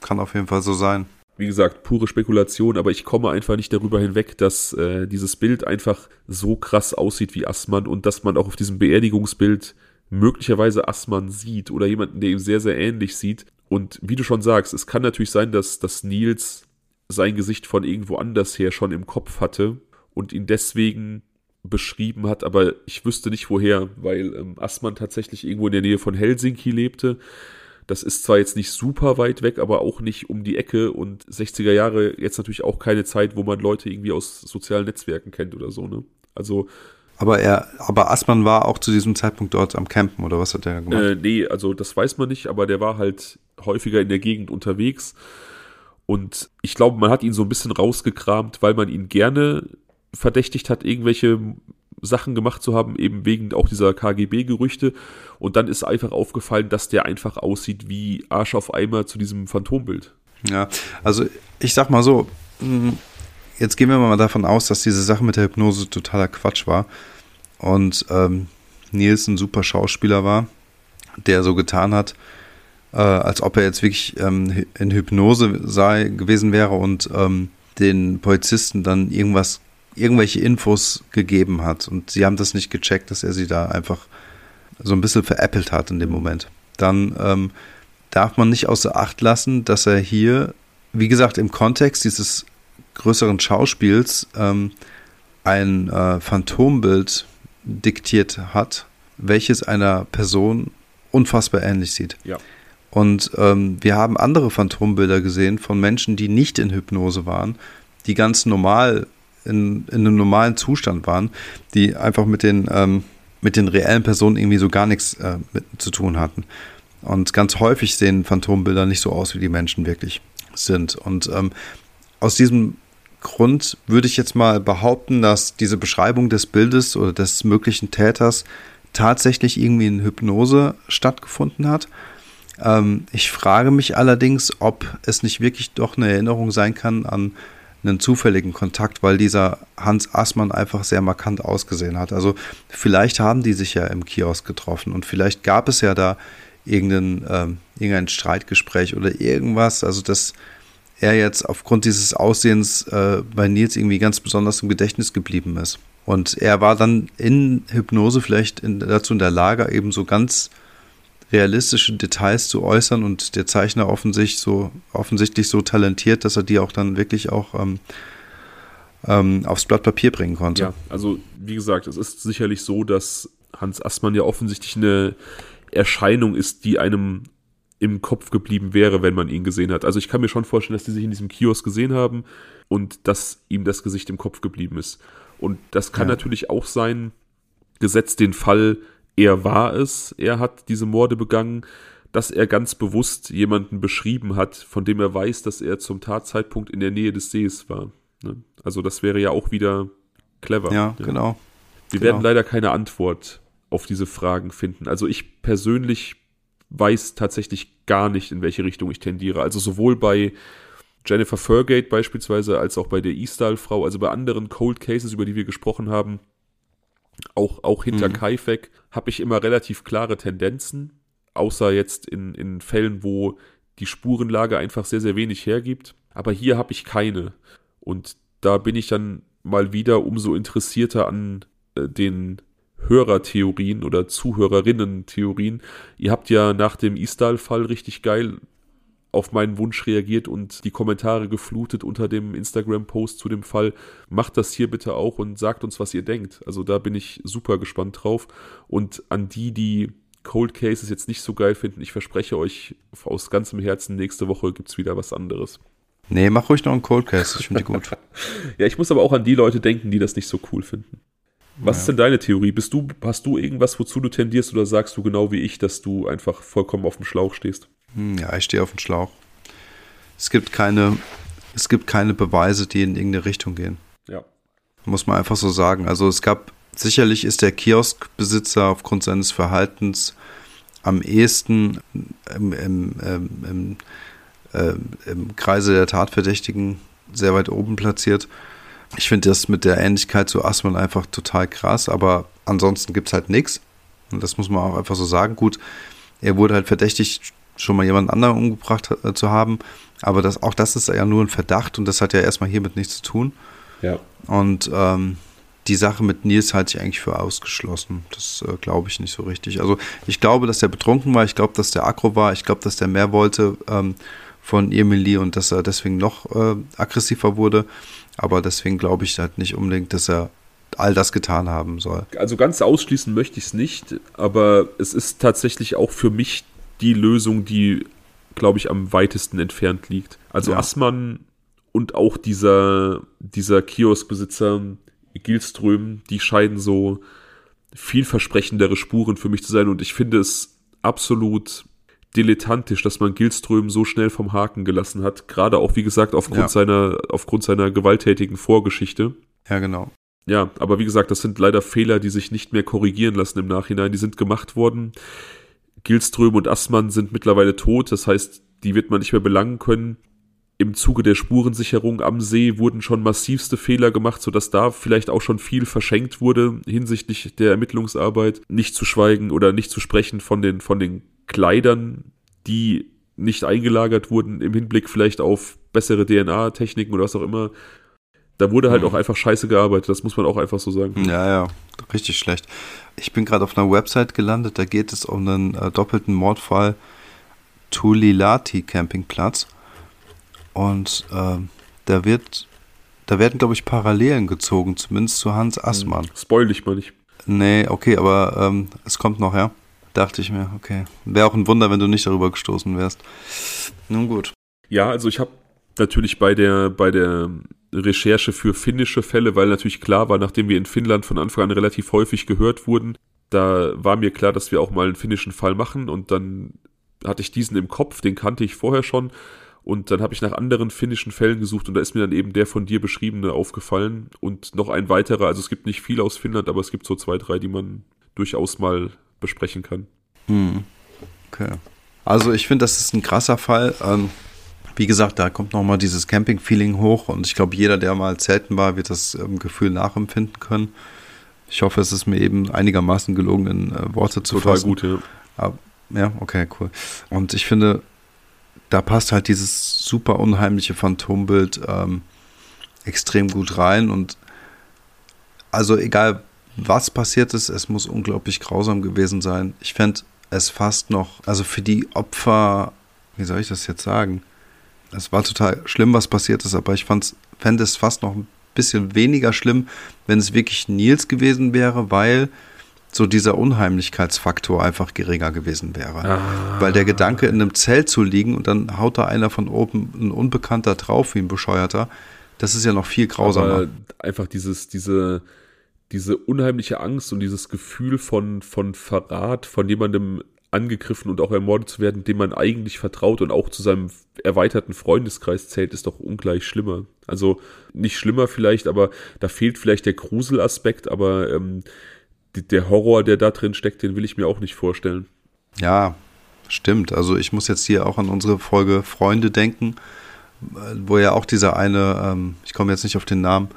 Kann auf jeden Fall so sein wie gesagt, pure Spekulation, aber ich komme einfach nicht darüber hinweg, dass äh, dieses Bild einfach so krass aussieht wie Assmann und dass man auch auf diesem Beerdigungsbild möglicherweise Assmann sieht oder jemanden, der ihm sehr, sehr ähnlich sieht. Und wie du schon sagst, es kann natürlich sein, dass, dass Nils sein Gesicht von irgendwo anders her schon im Kopf hatte und ihn deswegen beschrieben hat, aber ich wüsste nicht woher, weil ähm, Assmann tatsächlich irgendwo in der Nähe von Helsinki lebte das ist zwar jetzt nicht super weit weg, aber auch nicht um die Ecke und 60er Jahre jetzt natürlich auch keine Zeit, wo man Leute irgendwie aus sozialen Netzwerken kennt oder so, ne? Also. Aber er, aber Assmann war auch zu diesem Zeitpunkt dort am Campen oder was hat der gemacht? Äh, nee, also das weiß man nicht, aber der war halt häufiger in der Gegend unterwegs. Und ich glaube, man hat ihn so ein bisschen rausgekramt, weil man ihn gerne verdächtigt hat, irgendwelche Sachen gemacht zu haben, eben wegen auch dieser KGB-Gerüchte. Und dann ist einfach aufgefallen, dass der einfach aussieht wie Arsch auf Eimer zu diesem Phantombild. Ja, also ich sag mal so, hm, jetzt gehen wir mal davon aus, dass diese Sache mit der Hypnose totaler Quatsch war. Und ähm, Nils ein super Schauspieler war, der so getan hat, äh, als ob er jetzt wirklich ähm, in Hypnose sei, gewesen wäre und ähm, den Polizisten dann irgendwas irgendwelche Infos gegeben hat und sie haben das nicht gecheckt, dass er sie da einfach so ein bisschen veräppelt hat in dem Moment. Dann ähm, darf man nicht außer Acht lassen, dass er hier, wie gesagt, im Kontext dieses größeren Schauspiels ähm, ein äh, Phantombild diktiert hat, welches einer Person unfassbar ähnlich sieht. Ja. Und ähm, wir haben andere Phantombilder gesehen von Menschen, die nicht in Hypnose waren, die ganz normal in, in einem normalen Zustand waren, die einfach mit den, ähm, mit den reellen Personen irgendwie so gar nichts äh, mit, zu tun hatten. Und ganz häufig sehen Phantombilder nicht so aus, wie die Menschen wirklich sind. Und ähm, aus diesem Grund würde ich jetzt mal behaupten, dass diese Beschreibung des Bildes oder des möglichen Täters tatsächlich irgendwie in Hypnose stattgefunden hat. Ähm, ich frage mich allerdings, ob es nicht wirklich doch eine Erinnerung sein kann an einen zufälligen Kontakt, weil dieser Hans Aßmann einfach sehr markant ausgesehen hat. Also vielleicht haben die sich ja im Kiosk getroffen und vielleicht gab es ja da irgendein, ähm, irgendein Streitgespräch oder irgendwas. Also dass er jetzt aufgrund dieses Aussehens äh, bei Nils irgendwie ganz besonders im Gedächtnis geblieben ist. Und er war dann in Hypnose vielleicht in, dazu in der Lage, eben so ganz realistische Details zu äußern und der Zeichner offensichtlich so, offensichtlich so talentiert, dass er die auch dann wirklich auch ähm, ähm, aufs Blatt Papier bringen konnte. Ja, also wie gesagt, es ist sicherlich so, dass Hans Assmann ja offensichtlich eine Erscheinung ist, die einem im Kopf geblieben wäre, wenn man ihn gesehen hat. Also ich kann mir schon vorstellen, dass die sich in diesem Kiosk gesehen haben und dass ihm das Gesicht im Kopf geblieben ist. Und das kann ja. natürlich auch sein, gesetzt den Fall, er war es, er hat diese Morde begangen, dass er ganz bewusst jemanden beschrieben hat, von dem er weiß, dass er zum Tatzeitpunkt in der Nähe des Sees war. Ne? Also das wäre ja auch wieder clever. Ja, ja. genau. Wir genau. werden leider keine Antwort auf diese Fragen finden. Also ich persönlich weiß tatsächlich gar nicht, in welche Richtung ich tendiere. Also sowohl bei Jennifer Furgate beispielsweise als auch bei der Istal-Frau, also bei anderen Cold Cases, über die wir gesprochen haben, auch, auch hinter mhm. Kaifek, habe ich immer relativ klare Tendenzen, außer jetzt in, in Fällen, wo die Spurenlage einfach sehr, sehr wenig hergibt. Aber hier habe ich keine. Und da bin ich dann mal wieder umso interessierter an äh, den Hörertheorien oder Zuhörerinnen-Theorien. Ihr habt ja nach dem Istal-Fall richtig geil auf meinen Wunsch reagiert und die Kommentare geflutet unter dem Instagram-Post zu dem Fall. Macht das hier bitte auch und sagt uns, was ihr denkt. Also da bin ich super gespannt drauf. Und an die, die Cold Cases jetzt nicht so geil finden, ich verspreche euch aus ganzem Herzen, nächste Woche gibt es wieder was anderes. Nee, mach ruhig noch einen Cold Case, ich finde die gut. [laughs] ja, ich muss aber auch an die Leute denken, die das nicht so cool finden. Was ja. ist denn deine Theorie? Bist du, hast du irgendwas, wozu du tendierst oder sagst du genau wie ich, dass du einfach vollkommen auf dem Schlauch stehst? Hm, ja, ich stehe auf dem Schlauch. Es gibt keine, es gibt keine Beweise, die in irgendeine Richtung gehen. Ja. Muss man einfach so sagen. Also es gab, sicherlich ist der Kioskbesitzer aufgrund seines Verhaltens am ehesten im, im, im, im, im Kreise der Tatverdächtigen sehr weit oben platziert. Ich finde das mit der Ähnlichkeit zu Asman einfach total krass, aber ansonsten gibt es halt nichts. Und das muss man auch einfach so sagen. Gut, er wurde halt verdächtigt, schon mal jemand anderen umgebracht äh, zu haben, aber das, auch das ist ja nur ein Verdacht und das hat ja erstmal hiermit nichts zu tun. Ja. Und ähm, die Sache mit Nils halte ich eigentlich für ausgeschlossen. Das äh, glaube ich nicht so richtig. Also ich glaube, dass der betrunken war, ich glaube, dass der aggro war, ich glaube, dass der mehr wollte ähm, von Emily und dass er deswegen noch äh, aggressiver wurde. Aber deswegen glaube ich halt nicht unbedingt, dass er all das getan haben soll. Also ganz ausschließen möchte ich es nicht, aber es ist tatsächlich auch für mich die Lösung, die, glaube ich, am weitesten entfernt liegt. Also ja. Assmann und auch dieser, dieser Kioskbesitzer Gilström, die scheinen so vielversprechendere Spuren für mich zu sein und ich finde es absolut dilettantisch, dass man Gilström so schnell vom Haken gelassen hat. Gerade auch, wie gesagt, aufgrund ja. seiner, aufgrund seiner gewalttätigen Vorgeschichte. Ja, genau. Ja, aber wie gesagt, das sind leider Fehler, die sich nicht mehr korrigieren lassen im Nachhinein. Die sind gemacht worden. Gilström und Assmann sind mittlerweile tot. Das heißt, die wird man nicht mehr belangen können. Im Zuge der Spurensicherung am See wurden schon massivste Fehler gemacht, sodass da vielleicht auch schon viel verschenkt wurde hinsichtlich der Ermittlungsarbeit. Nicht zu schweigen oder nicht zu sprechen von den, von den Kleidern, die nicht eingelagert wurden im Hinblick vielleicht auf bessere DNA-Techniken oder was auch immer. Da wurde halt mhm. auch einfach scheiße gearbeitet, das muss man auch einfach so sagen. Ja, ja, richtig schlecht. Ich bin gerade auf einer Website gelandet, da geht es um einen äh, doppelten Mordfall Tulilati Campingplatz. Und äh, da wird, da werden, glaube ich, Parallelen gezogen, zumindest zu Hans Assmann. Spoil dich mal nicht. Nee, okay, aber ähm, es kommt noch, ja. Dachte ich mir, okay. Wäre auch ein Wunder, wenn du nicht darüber gestoßen wärst. Nun gut. Ja, also ich habe natürlich bei der, bei der Recherche für finnische Fälle, weil natürlich klar war, nachdem wir in Finnland von Anfang an relativ häufig gehört wurden, da war mir klar, dass wir auch mal einen finnischen Fall machen und dann hatte ich diesen im Kopf, den kannte ich vorher schon und dann habe ich nach anderen finnischen Fällen gesucht und da ist mir dann eben der von dir beschriebene aufgefallen und noch ein weiterer, also es gibt nicht viel aus Finnland, aber es gibt so zwei, drei, die man durchaus mal besprechen kann. Hm. Okay. Also ich finde, das ist ein krasser Fall. Ähm, wie gesagt, da kommt nochmal dieses Camping-Feeling hoch und ich glaube, jeder, der mal zelten war, wird das ähm, Gefühl nachempfinden können. Ich hoffe, es ist mir eben einigermaßen gelungen, in äh, Worte zu Total fassen. Total gut, ja. Aber, ja, okay, cool. Und ich finde, da passt halt dieses super unheimliche Phantombild ähm, extrem gut rein und also egal was passiert ist, es muss unglaublich grausam gewesen sein. Ich fände es fast noch, also für die Opfer, wie soll ich das jetzt sagen? Es war total schlimm, was passiert ist, aber ich fände es fast noch ein bisschen weniger schlimm, wenn es wirklich Nils gewesen wäre, weil so dieser Unheimlichkeitsfaktor einfach geringer gewesen wäre. Ah. Weil der Gedanke, in einem Zelt zu liegen und dann haut da einer von oben ein Unbekannter drauf, wie ein Bescheuerter, Das ist ja noch viel grausamer. Aber einfach dieses, diese, diese unheimliche Angst und dieses Gefühl von, von Verrat, von jemandem angegriffen und auch ermordet zu werden, dem man eigentlich vertraut und auch zu seinem erweiterten Freundeskreis zählt, ist doch ungleich schlimmer. Also nicht schlimmer vielleicht, aber da fehlt vielleicht der Gruselaspekt, aber ähm, die, der Horror, der da drin steckt, den will ich mir auch nicht vorstellen. Ja, stimmt. Also ich muss jetzt hier auch an unsere Folge Freunde denken, wo ja auch dieser eine, ähm, ich komme jetzt nicht auf den Namen,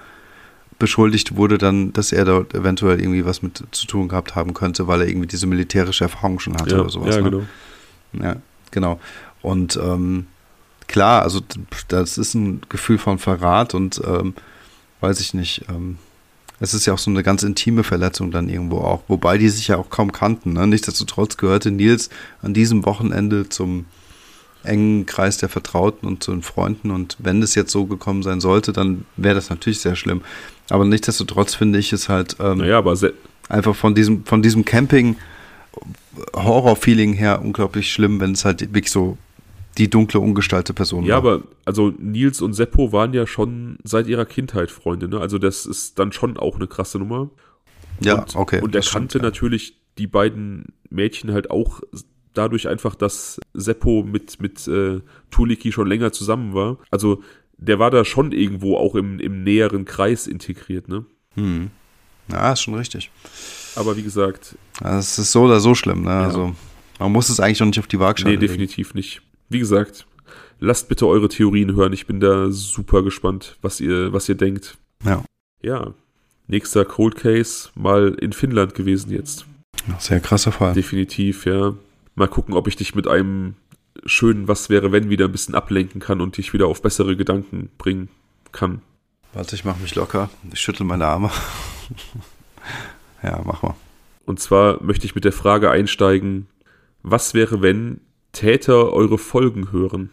beschuldigt wurde dann, dass er da eventuell irgendwie was mit zu tun gehabt haben könnte, weil er irgendwie diese militärische Erfahrung schon hatte ja, oder sowas. Ja, ne? genau. Ja, genau. Und ähm, klar, also das ist ein Gefühl von Verrat und ähm, weiß ich nicht, ähm, es ist ja auch so eine ganz intime Verletzung dann irgendwo auch, wobei die sich ja auch kaum kannten. Ne? Nichtsdestotrotz gehörte Nils an diesem Wochenende zum engen Kreis der Vertrauten und zu den Freunden. Und wenn es jetzt so gekommen sein sollte, dann wäre das natürlich sehr schlimm. Aber nichtsdestotrotz finde ich es halt ähm, naja, aber einfach von diesem, von diesem Camping Horror-Feeling her unglaublich schlimm, wenn es halt wirklich so die dunkle, ungestaltete Person ja, war. Ja, aber also Nils und Seppo waren ja schon seit ihrer Kindheit Freunde, ne? Also das ist dann schon auch eine krasse Nummer. Ja, und, okay. Und er kannte ja. natürlich die beiden Mädchen halt auch dadurch einfach, dass Seppo mit, mit äh, Tuliki schon länger zusammen war. Also der war da schon irgendwo auch im, im näheren Kreis integriert, ne? Hm. Ja, ist schon richtig. Aber wie gesagt. Es ist so oder so schlimm, ne? Ja. Also man muss es eigentlich noch nicht auf die Waagschale Nee, definitiv legen. nicht. Wie gesagt, lasst bitte eure Theorien hören. Ich bin da super gespannt, was ihr, was ihr denkt. Ja. Ja. Nächster Cold Case mal in Finnland gewesen jetzt. Sehr krasser Fall. Definitiv, ja. Mal gucken, ob ich dich mit einem schönen Was wäre, wenn wieder ein bisschen ablenken kann und dich wieder auf bessere Gedanken bringen kann. Warte, ich mache mich locker. Ich schüttel meine Arme. [laughs] ja, mach mal. Und zwar möchte ich mit der Frage einsteigen, was wäre, wenn Täter eure Folgen hören?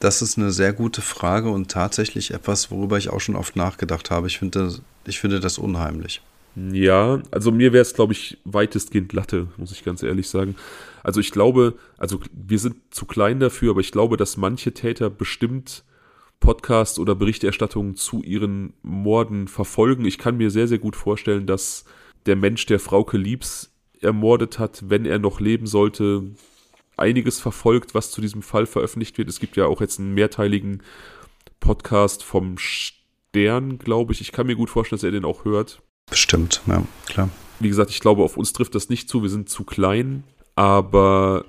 Das ist eine sehr gute Frage und tatsächlich etwas, worüber ich auch schon oft nachgedacht habe. Ich finde, ich finde das unheimlich. Ja, also mir wäre es, glaube ich, weitestgehend Latte, muss ich ganz ehrlich sagen. Also ich glaube, also wir sind zu klein dafür, aber ich glaube, dass manche Täter bestimmt Podcasts oder Berichterstattungen zu ihren Morden verfolgen. Ich kann mir sehr, sehr gut vorstellen, dass der Mensch, der Frauke Liebs ermordet hat, wenn er noch leben sollte, einiges verfolgt, was zu diesem Fall veröffentlicht wird. Es gibt ja auch jetzt einen mehrteiligen Podcast vom Stern, glaube ich. Ich kann mir gut vorstellen, dass er den auch hört. Bestimmt, ja, klar. Wie gesagt, ich glaube, auf uns trifft das nicht zu. Wir sind zu klein, aber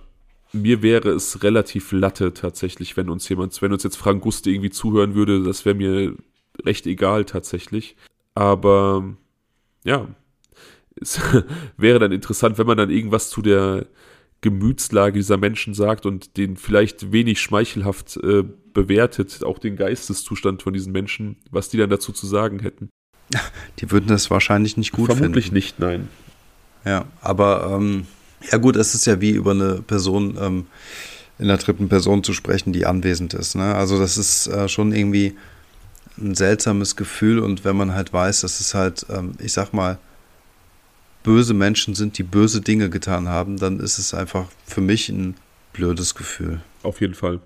mir wäre es relativ latte tatsächlich, wenn uns jemand, wenn uns jetzt Frank Guste irgendwie zuhören würde, das wäre mir recht egal tatsächlich. Aber ja, es [laughs] wäre dann interessant, wenn man dann irgendwas zu der Gemütslage dieser Menschen sagt und den vielleicht wenig schmeichelhaft äh, bewertet, auch den Geisteszustand von diesen Menschen, was die dann dazu zu sagen hätten. [laughs] Die würden das wahrscheinlich nicht gut Vermutlich finden. nicht, nein. Ja, aber ähm, ja gut, es ist ja wie über eine Person ähm, in der dritten Person zu sprechen, die anwesend ist. Ne? Also das ist äh, schon irgendwie ein seltsames Gefühl und wenn man halt weiß, dass es halt, ähm, ich sag mal, böse Menschen sind, die böse Dinge getan haben, dann ist es einfach für mich ein blödes Gefühl. Auf jeden Fall.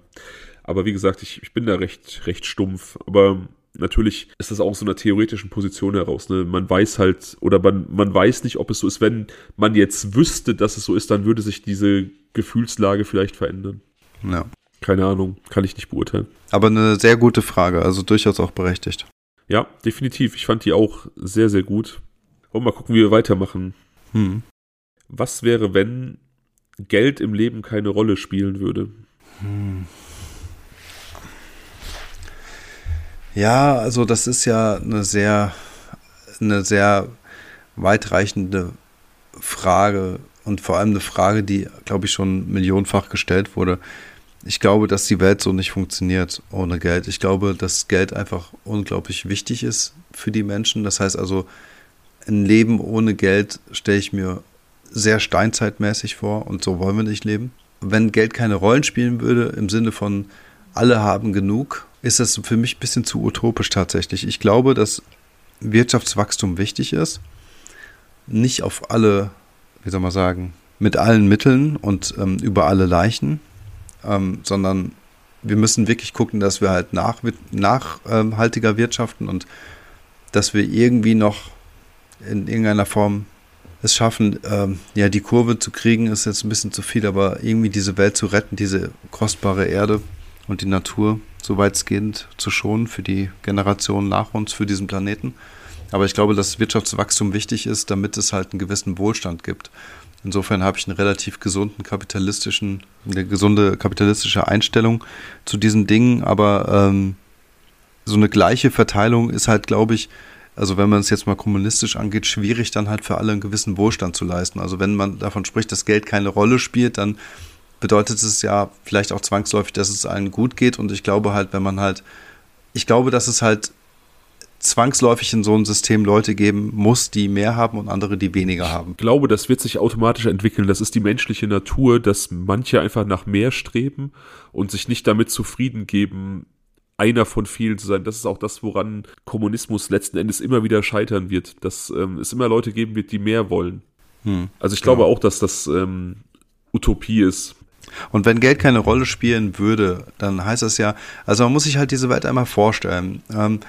Aber wie gesagt, ich, ich bin da recht, recht stumpf. Aber natürlich ist das auch so einer theoretischen Position heraus. Ne? Man weiß halt, oder man, man weiß nicht, ob es so ist. Wenn man jetzt wüsste, dass es so ist, dann würde sich diese Gefühlslage vielleicht verändern. Ja. Keine Ahnung, kann ich nicht beurteilen. Aber eine sehr gute Frage, also durchaus auch berechtigt. Ja, definitiv. Ich fand die auch sehr, sehr gut. Und mal gucken, wie wir weitermachen. Hm. Was wäre, wenn Geld im Leben keine Rolle spielen würde? Hm. Ja, also das ist ja eine sehr, eine sehr weitreichende Frage und vor allem eine Frage, die, glaube ich, schon millionenfach gestellt wurde. Ich glaube, dass die Welt so nicht funktioniert ohne Geld. Ich glaube, dass Geld einfach unglaublich wichtig ist für die Menschen. Das heißt also, ein Leben ohne Geld stelle ich mir sehr steinzeitmäßig vor und so wollen wir nicht leben. Wenn Geld keine Rollen spielen würde, im Sinne von alle haben genug, ist das für mich ein bisschen zu utopisch tatsächlich. Ich glaube, dass Wirtschaftswachstum wichtig ist. Nicht auf alle, wie soll man sagen, mit allen Mitteln und ähm, über alle Leichen. ähm, sondern wir müssen wirklich gucken, dass wir halt nach, nachhaltiger ähm, wirtschaften und dass wir irgendwie noch in irgendeiner Form es schaffen, ähm, ja, die Kurve zu kriegen, ist jetzt ein bisschen zu viel, aber irgendwie diese Welt zu retten, diese kostbare Erde und die Natur so weitgehend zu schonen für die Generationen nach uns, für diesen Planeten. Aber ich glaube, dass Wirtschaftswachstum wichtig ist, damit es halt einen gewissen Wohlstand gibt. Insofern habe ich einen relativ gesunden kapitalistischen, eine gesunde kapitalistische Einstellung zu diesen Dingen, aber ähm, so eine gleiche Verteilung ist halt, glaube ich, also wenn man es jetzt mal kommunistisch angeht, schwierig dann halt für alle einen gewissen Wohlstand zu leisten. Also wenn man davon spricht, dass Geld keine Rolle spielt, dann bedeutet es ja vielleicht auch zwangsläufig, dass es allen gut geht. Und ich glaube halt, wenn man halt, ich glaube, dass es halt zwangsläufig in so einem System Leute geben muss, die mehr haben und andere, die weniger haben. Ich glaube, das wird sich automatisch entwickeln. Das ist die menschliche Natur, dass manche einfach nach mehr streben und sich nicht damit zufrieden geben, einer von vielen zu sein. Das ist auch das, woran Kommunismus letzten Endes immer wieder scheitern wird, dass ähm, es immer Leute geben wird, die mehr wollen. Hm, also ich glaube auch, dass das ähm, Utopie ist. Und wenn Geld keine Rolle spielen würde, dann heißt das ja, also man muss sich halt diese Welt einmal vorstellen. Ähm,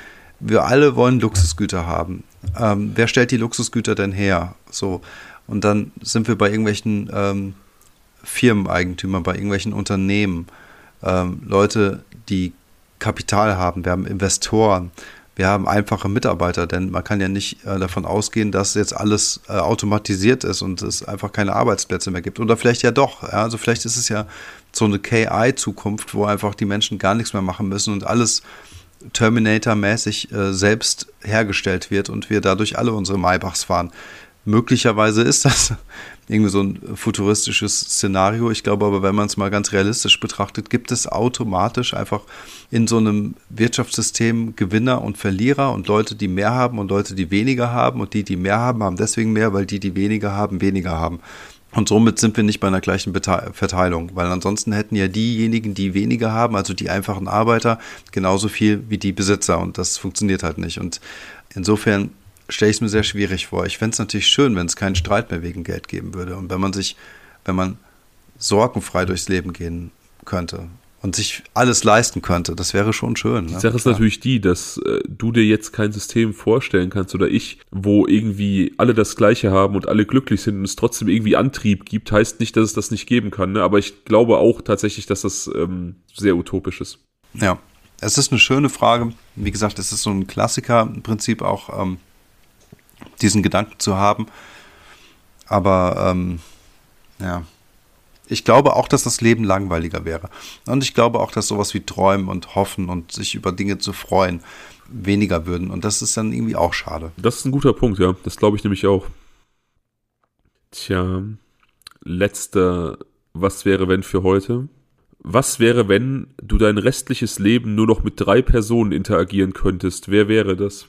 wir alle wollen Luxusgüter haben. Ähm, wer stellt die Luxusgüter denn her? So. Und dann sind wir bei irgendwelchen ähm, Firmeneigentümern, bei irgendwelchen Unternehmen. Ähm, Leute, die Kapital haben, wir haben Investoren, wir haben einfache Mitarbeiter, denn man kann ja nicht äh, davon ausgehen, dass jetzt alles äh, automatisiert ist und es einfach keine Arbeitsplätze mehr gibt. Oder vielleicht ja doch. Ja? Also vielleicht ist es ja so eine KI-Zukunft, wo einfach die Menschen gar nichts mehr machen müssen und alles Terminator-mäßig äh, selbst hergestellt wird und wir dadurch alle unsere Maybachs fahren. Möglicherweise ist das irgendwie so ein futuristisches Szenario. Ich glaube aber, wenn man es mal ganz realistisch betrachtet, gibt es automatisch einfach in so einem Wirtschaftssystem Gewinner und Verlierer und Leute, die mehr haben und Leute, die weniger haben und die, die mehr haben, haben deswegen mehr, weil die, die weniger haben, weniger haben. Und somit sind wir nicht bei einer gleichen Verteilung, weil ansonsten hätten ja diejenigen, die weniger haben, also die einfachen Arbeiter, genauso viel wie die Besitzer und das funktioniert halt nicht. Und insofern stelle ich es mir sehr schwierig vor. Ich fände es natürlich schön, wenn es keinen Streit mehr wegen Geld geben würde und wenn man sich, wenn man sorgenfrei durchs Leben gehen könnte und sich alles leisten könnte, das wäre schon schön. Ne? Die Sache ist Klar. natürlich die, dass äh, du dir jetzt kein System vorstellen kannst oder ich, wo irgendwie alle das Gleiche haben und alle glücklich sind und es trotzdem irgendwie Antrieb gibt, heißt nicht, dass es das nicht geben kann. Ne? Aber ich glaube auch tatsächlich, dass das ähm, sehr utopisch ist. Ja, es ist eine schöne Frage. Wie gesagt, es ist so ein Klassiker im Prinzip auch. Ähm, diesen Gedanken zu haben. Aber ähm, ja, ich glaube auch, dass das Leben langweiliger wäre. Und ich glaube auch, dass sowas wie Träumen und Hoffen und sich über Dinge zu freuen weniger würden. Und das ist dann irgendwie auch schade. Das ist ein guter Punkt, ja. Das glaube ich nämlich auch. Tja, letzter, was wäre, wenn für heute? Was wäre, wenn du dein restliches Leben nur noch mit drei Personen interagieren könntest? Wer wäre das?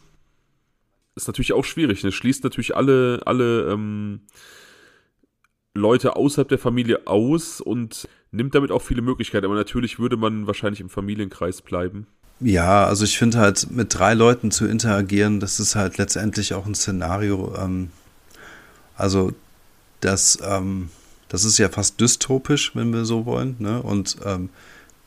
Ist natürlich auch schwierig. Es schließt natürlich alle, alle ähm, Leute außerhalb der Familie aus und nimmt damit auch viele Möglichkeiten. Aber natürlich würde man wahrscheinlich im Familienkreis bleiben. Ja, also ich finde halt, mit drei Leuten zu interagieren, das ist halt letztendlich auch ein Szenario. Ähm, also das, ähm, das ist ja fast dystopisch, wenn wir so wollen. Ne? Und ähm,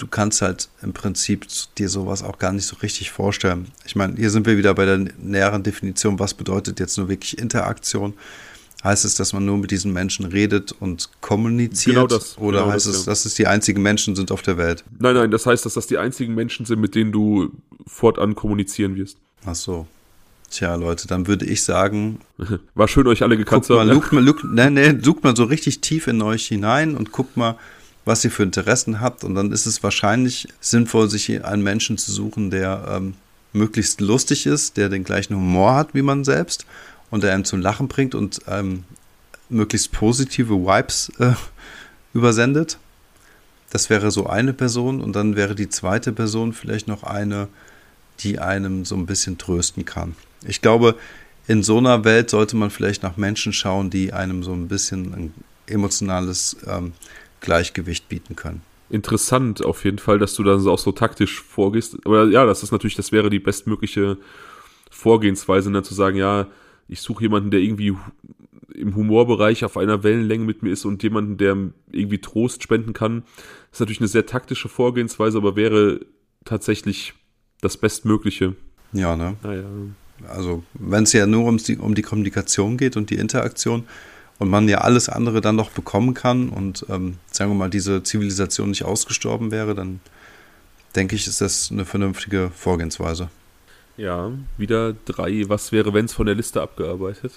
du kannst halt im Prinzip dir sowas auch gar nicht so richtig vorstellen. Ich meine, hier sind wir wieder bei der näheren Definition, was bedeutet jetzt nur wirklich Interaktion? Heißt es, dass man nur mit diesen Menschen redet und kommuniziert? Genau das. Oder genau heißt das, es, ja. dass es die einzigen Menschen sind auf der Welt? Nein, nein, das heißt, dass das die einzigen Menschen sind, mit denen du fortan kommunizieren wirst. Ach so. Tja, Leute, dann würde ich sagen. [laughs] War schön, euch alle gekannt zu haben. Lugt mal, lugt, nee, nee, sucht mal so richtig tief in euch hinein und guckt mal, was ihr für Interessen habt. Und dann ist es wahrscheinlich sinnvoll, sich einen Menschen zu suchen, der ähm, möglichst lustig ist, der den gleichen Humor hat wie man selbst und der einen zum Lachen bringt und ähm, möglichst positive Vibes äh, [laughs] übersendet. Das wäre so eine Person und dann wäre die zweite Person vielleicht noch eine, die einem so ein bisschen trösten kann. Ich glaube, in so einer Welt sollte man vielleicht nach Menschen schauen, die einem so ein bisschen ein emotionales ähm, Gleichgewicht bieten können. Interessant auf jeden Fall, dass du dann auch so taktisch vorgehst. Aber ja, das ist natürlich, das wäre die bestmögliche Vorgehensweise, dann ne, zu sagen, ja, Ich suche jemanden, der irgendwie im Humorbereich auf einer Wellenlänge mit mir ist und jemanden, der irgendwie Trost spenden kann. Das ist natürlich eine sehr taktische Vorgehensweise, aber wäre tatsächlich das Bestmögliche. Ja, ne? Naja. Also, wenn es ja nur um die, um die Kommunikation geht und die Interaktion und man ja alles andere dann noch bekommen kann und ähm, sagen wir mal, diese Zivilisation nicht ausgestorben wäre, dann denke ich, ist das eine vernünftige Vorgehensweise. Ja, wieder drei Was wäre, wenn es von der Liste abgearbeitet.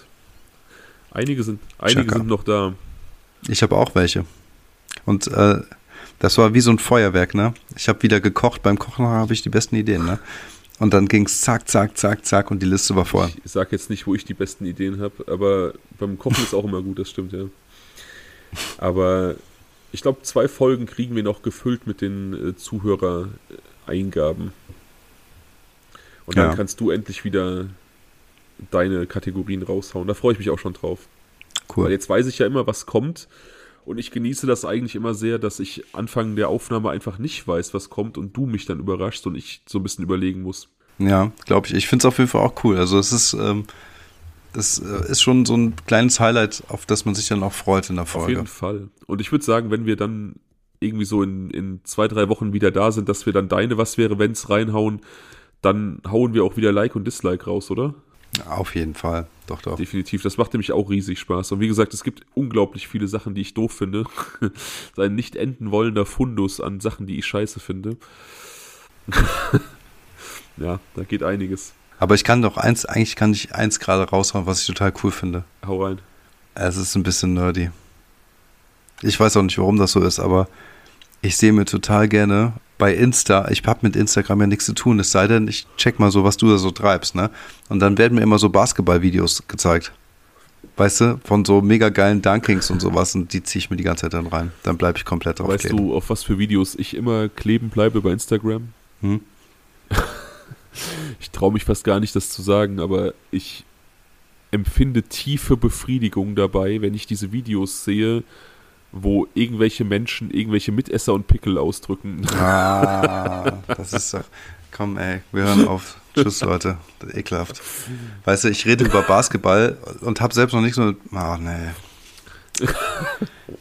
Einige sind, einige sind noch da. Ich habe auch welche. Und äh, das war wie so ein Feuerwerk, ne? Ich habe wieder gekocht. Beim Kochen habe ich die besten Ideen, ne? Und dann ging es zack, zack, zack, zack und die Liste war voll. Ich sage jetzt nicht, wo ich die besten Ideen habe, aber beim Kochen ist auch immer gut, das stimmt, ja. Aber ich glaube, zwei Folgen kriegen wir noch gefüllt mit den äh, Zuhörereingaben. Und dann ja. kannst du endlich wieder deine Kategorien raushauen. Da freue ich mich auch schon drauf. Cool. Weil jetzt weiß ich ja immer, was kommt. Und ich genieße das eigentlich immer sehr, dass ich Anfang der Aufnahme einfach nicht weiß, was kommt und du mich dann überraschst und ich so ein bisschen überlegen muss. Ja, glaube ich. Ich finde es auf jeden Fall auch cool. Also es ist, ähm, das äh, ist schon so ein kleines Highlight, auf das man sich dann auch freut in der Folge. Auf jeden Fall. Und ich würde sagen, wenn wir dann irgendwie so in, in zwei, drei Wochen wieder da sind, dass wir dann deine Was wäre, wenn's reinhauen, dann hauen wir auch wieder Like und Dislike raus, oder? Auf jeden Fall. Doch, doch. Definitiv. Das macht nämlich auch riesig Spaß. Und wie gesagt, es gibt unglaublich viele Sachen, die ich doof finde. [laughs] Sein nicht enden wollender Fundus an Sachen, die ich scheiße finde. [laughs] ja, da geht einiges. Aber ich kann doch eins, eigentlich kann ich eins gerade raushauen, was ich total cool finde. Hau rein. Es ist ein bisschen nerdy. Ich weiß auch nicht, warum das so ist, aber ich sehe mir total gerne bei Insta, ich habe mit Instagram ja nichts zu tun, es sei denn, ich check mal so, was du da so treibst, ne? Und dann werden mir immer so Basketball-Videos gezeigt. Weißt du, von so mega geilen Dunkings und sowas und die ziehe ich mir die ganze Zeit dann rein. Dann bleibe ich komplett drauf. Weißt kleben. du, auf was für Videos ich immer kleben bleibe bei Instagram? Hm? [laughs] ich traue mich fast gar nicht, das zu sagen, aber ich empfinde tiefe Befriedigung dabei, wenn ich diese Videos sehe, wo irgendwelche Menschen irgendwelche Mitesser und Pickel ausdrücken. Ah, das ist doch. Komm, ey, wir hören auf. Tschüss, Leute. Ekelhaft. Weißt du, ich rede über Basketball und habe selbst noch nicht so. Ah, oh, nee.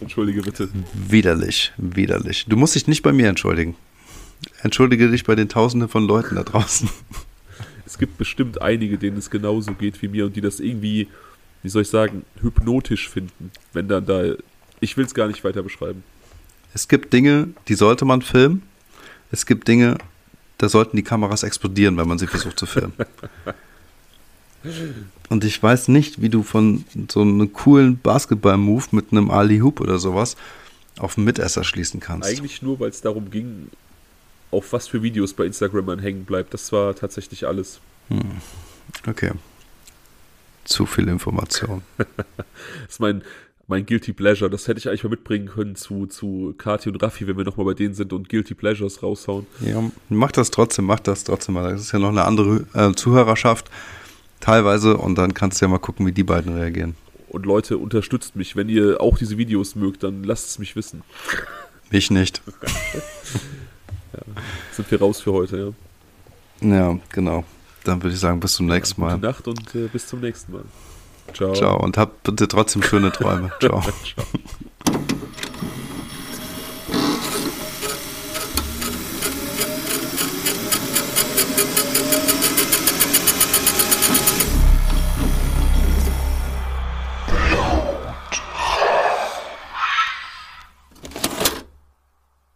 Entschuldige bitte. Widerlich, widerlich. Du musst dich nicht bei mir entschuldigen. Entschuldige dich bei den Tausenden von Leuten da draußen. Es gibt bestimmt einige, denen es genauso geht wie mir und die das irgendwie, wie soll ich sagen, hypnotisch finden, wenn dann da ich will es gar nicht weiter beschreiben. Es gibt Dinge, die sollte man filmen. Es gibt Dinge, da sollten die Kameras explodieren, wenn man sie versucht zu filmen. [laughs] Und ich weiß nicht, wie du von so einem coolen Basketball-Move mit einem Ali-Hoop oder sowas auf einen Mitesser schließen kannst. Eigentlich nur, weil es darum ging, auf was für Videos bei Instagram man hängen bleibt. Das war tatsächlich alles. Hm. Okay. Zu viel Information. [laughs] das ist mein, mein Guilty Pleasure. Das hätte ich eigentlich mal mitbringen können zu, zu Kati und Raffi, wenn wir nochmal bei denen sind und Guilty Pleasures raushauen. Ja, mach das trotzdem, mach das trotzdem mal. Das ist ja noch eine andere äh, Zuhörerschaft teilweise und dann kannst du ja mal gucken, wie die beiden reagieren. Und Leute, unterstützt mich. Wenn ihr auch diese Videos mögt, dann lasst es mich wissen. Mich nicht. [laughs] ja, sind wir raus für heute, ja. Ja, genau. Dann würde ich sagen, bis zum nächsten Mal. Gute Nacht und äh, bis zum nächsten Mal. Ciao. Ciao und habt bitte trotzdem schöne Träume. [laughs] Ciao. Ciao.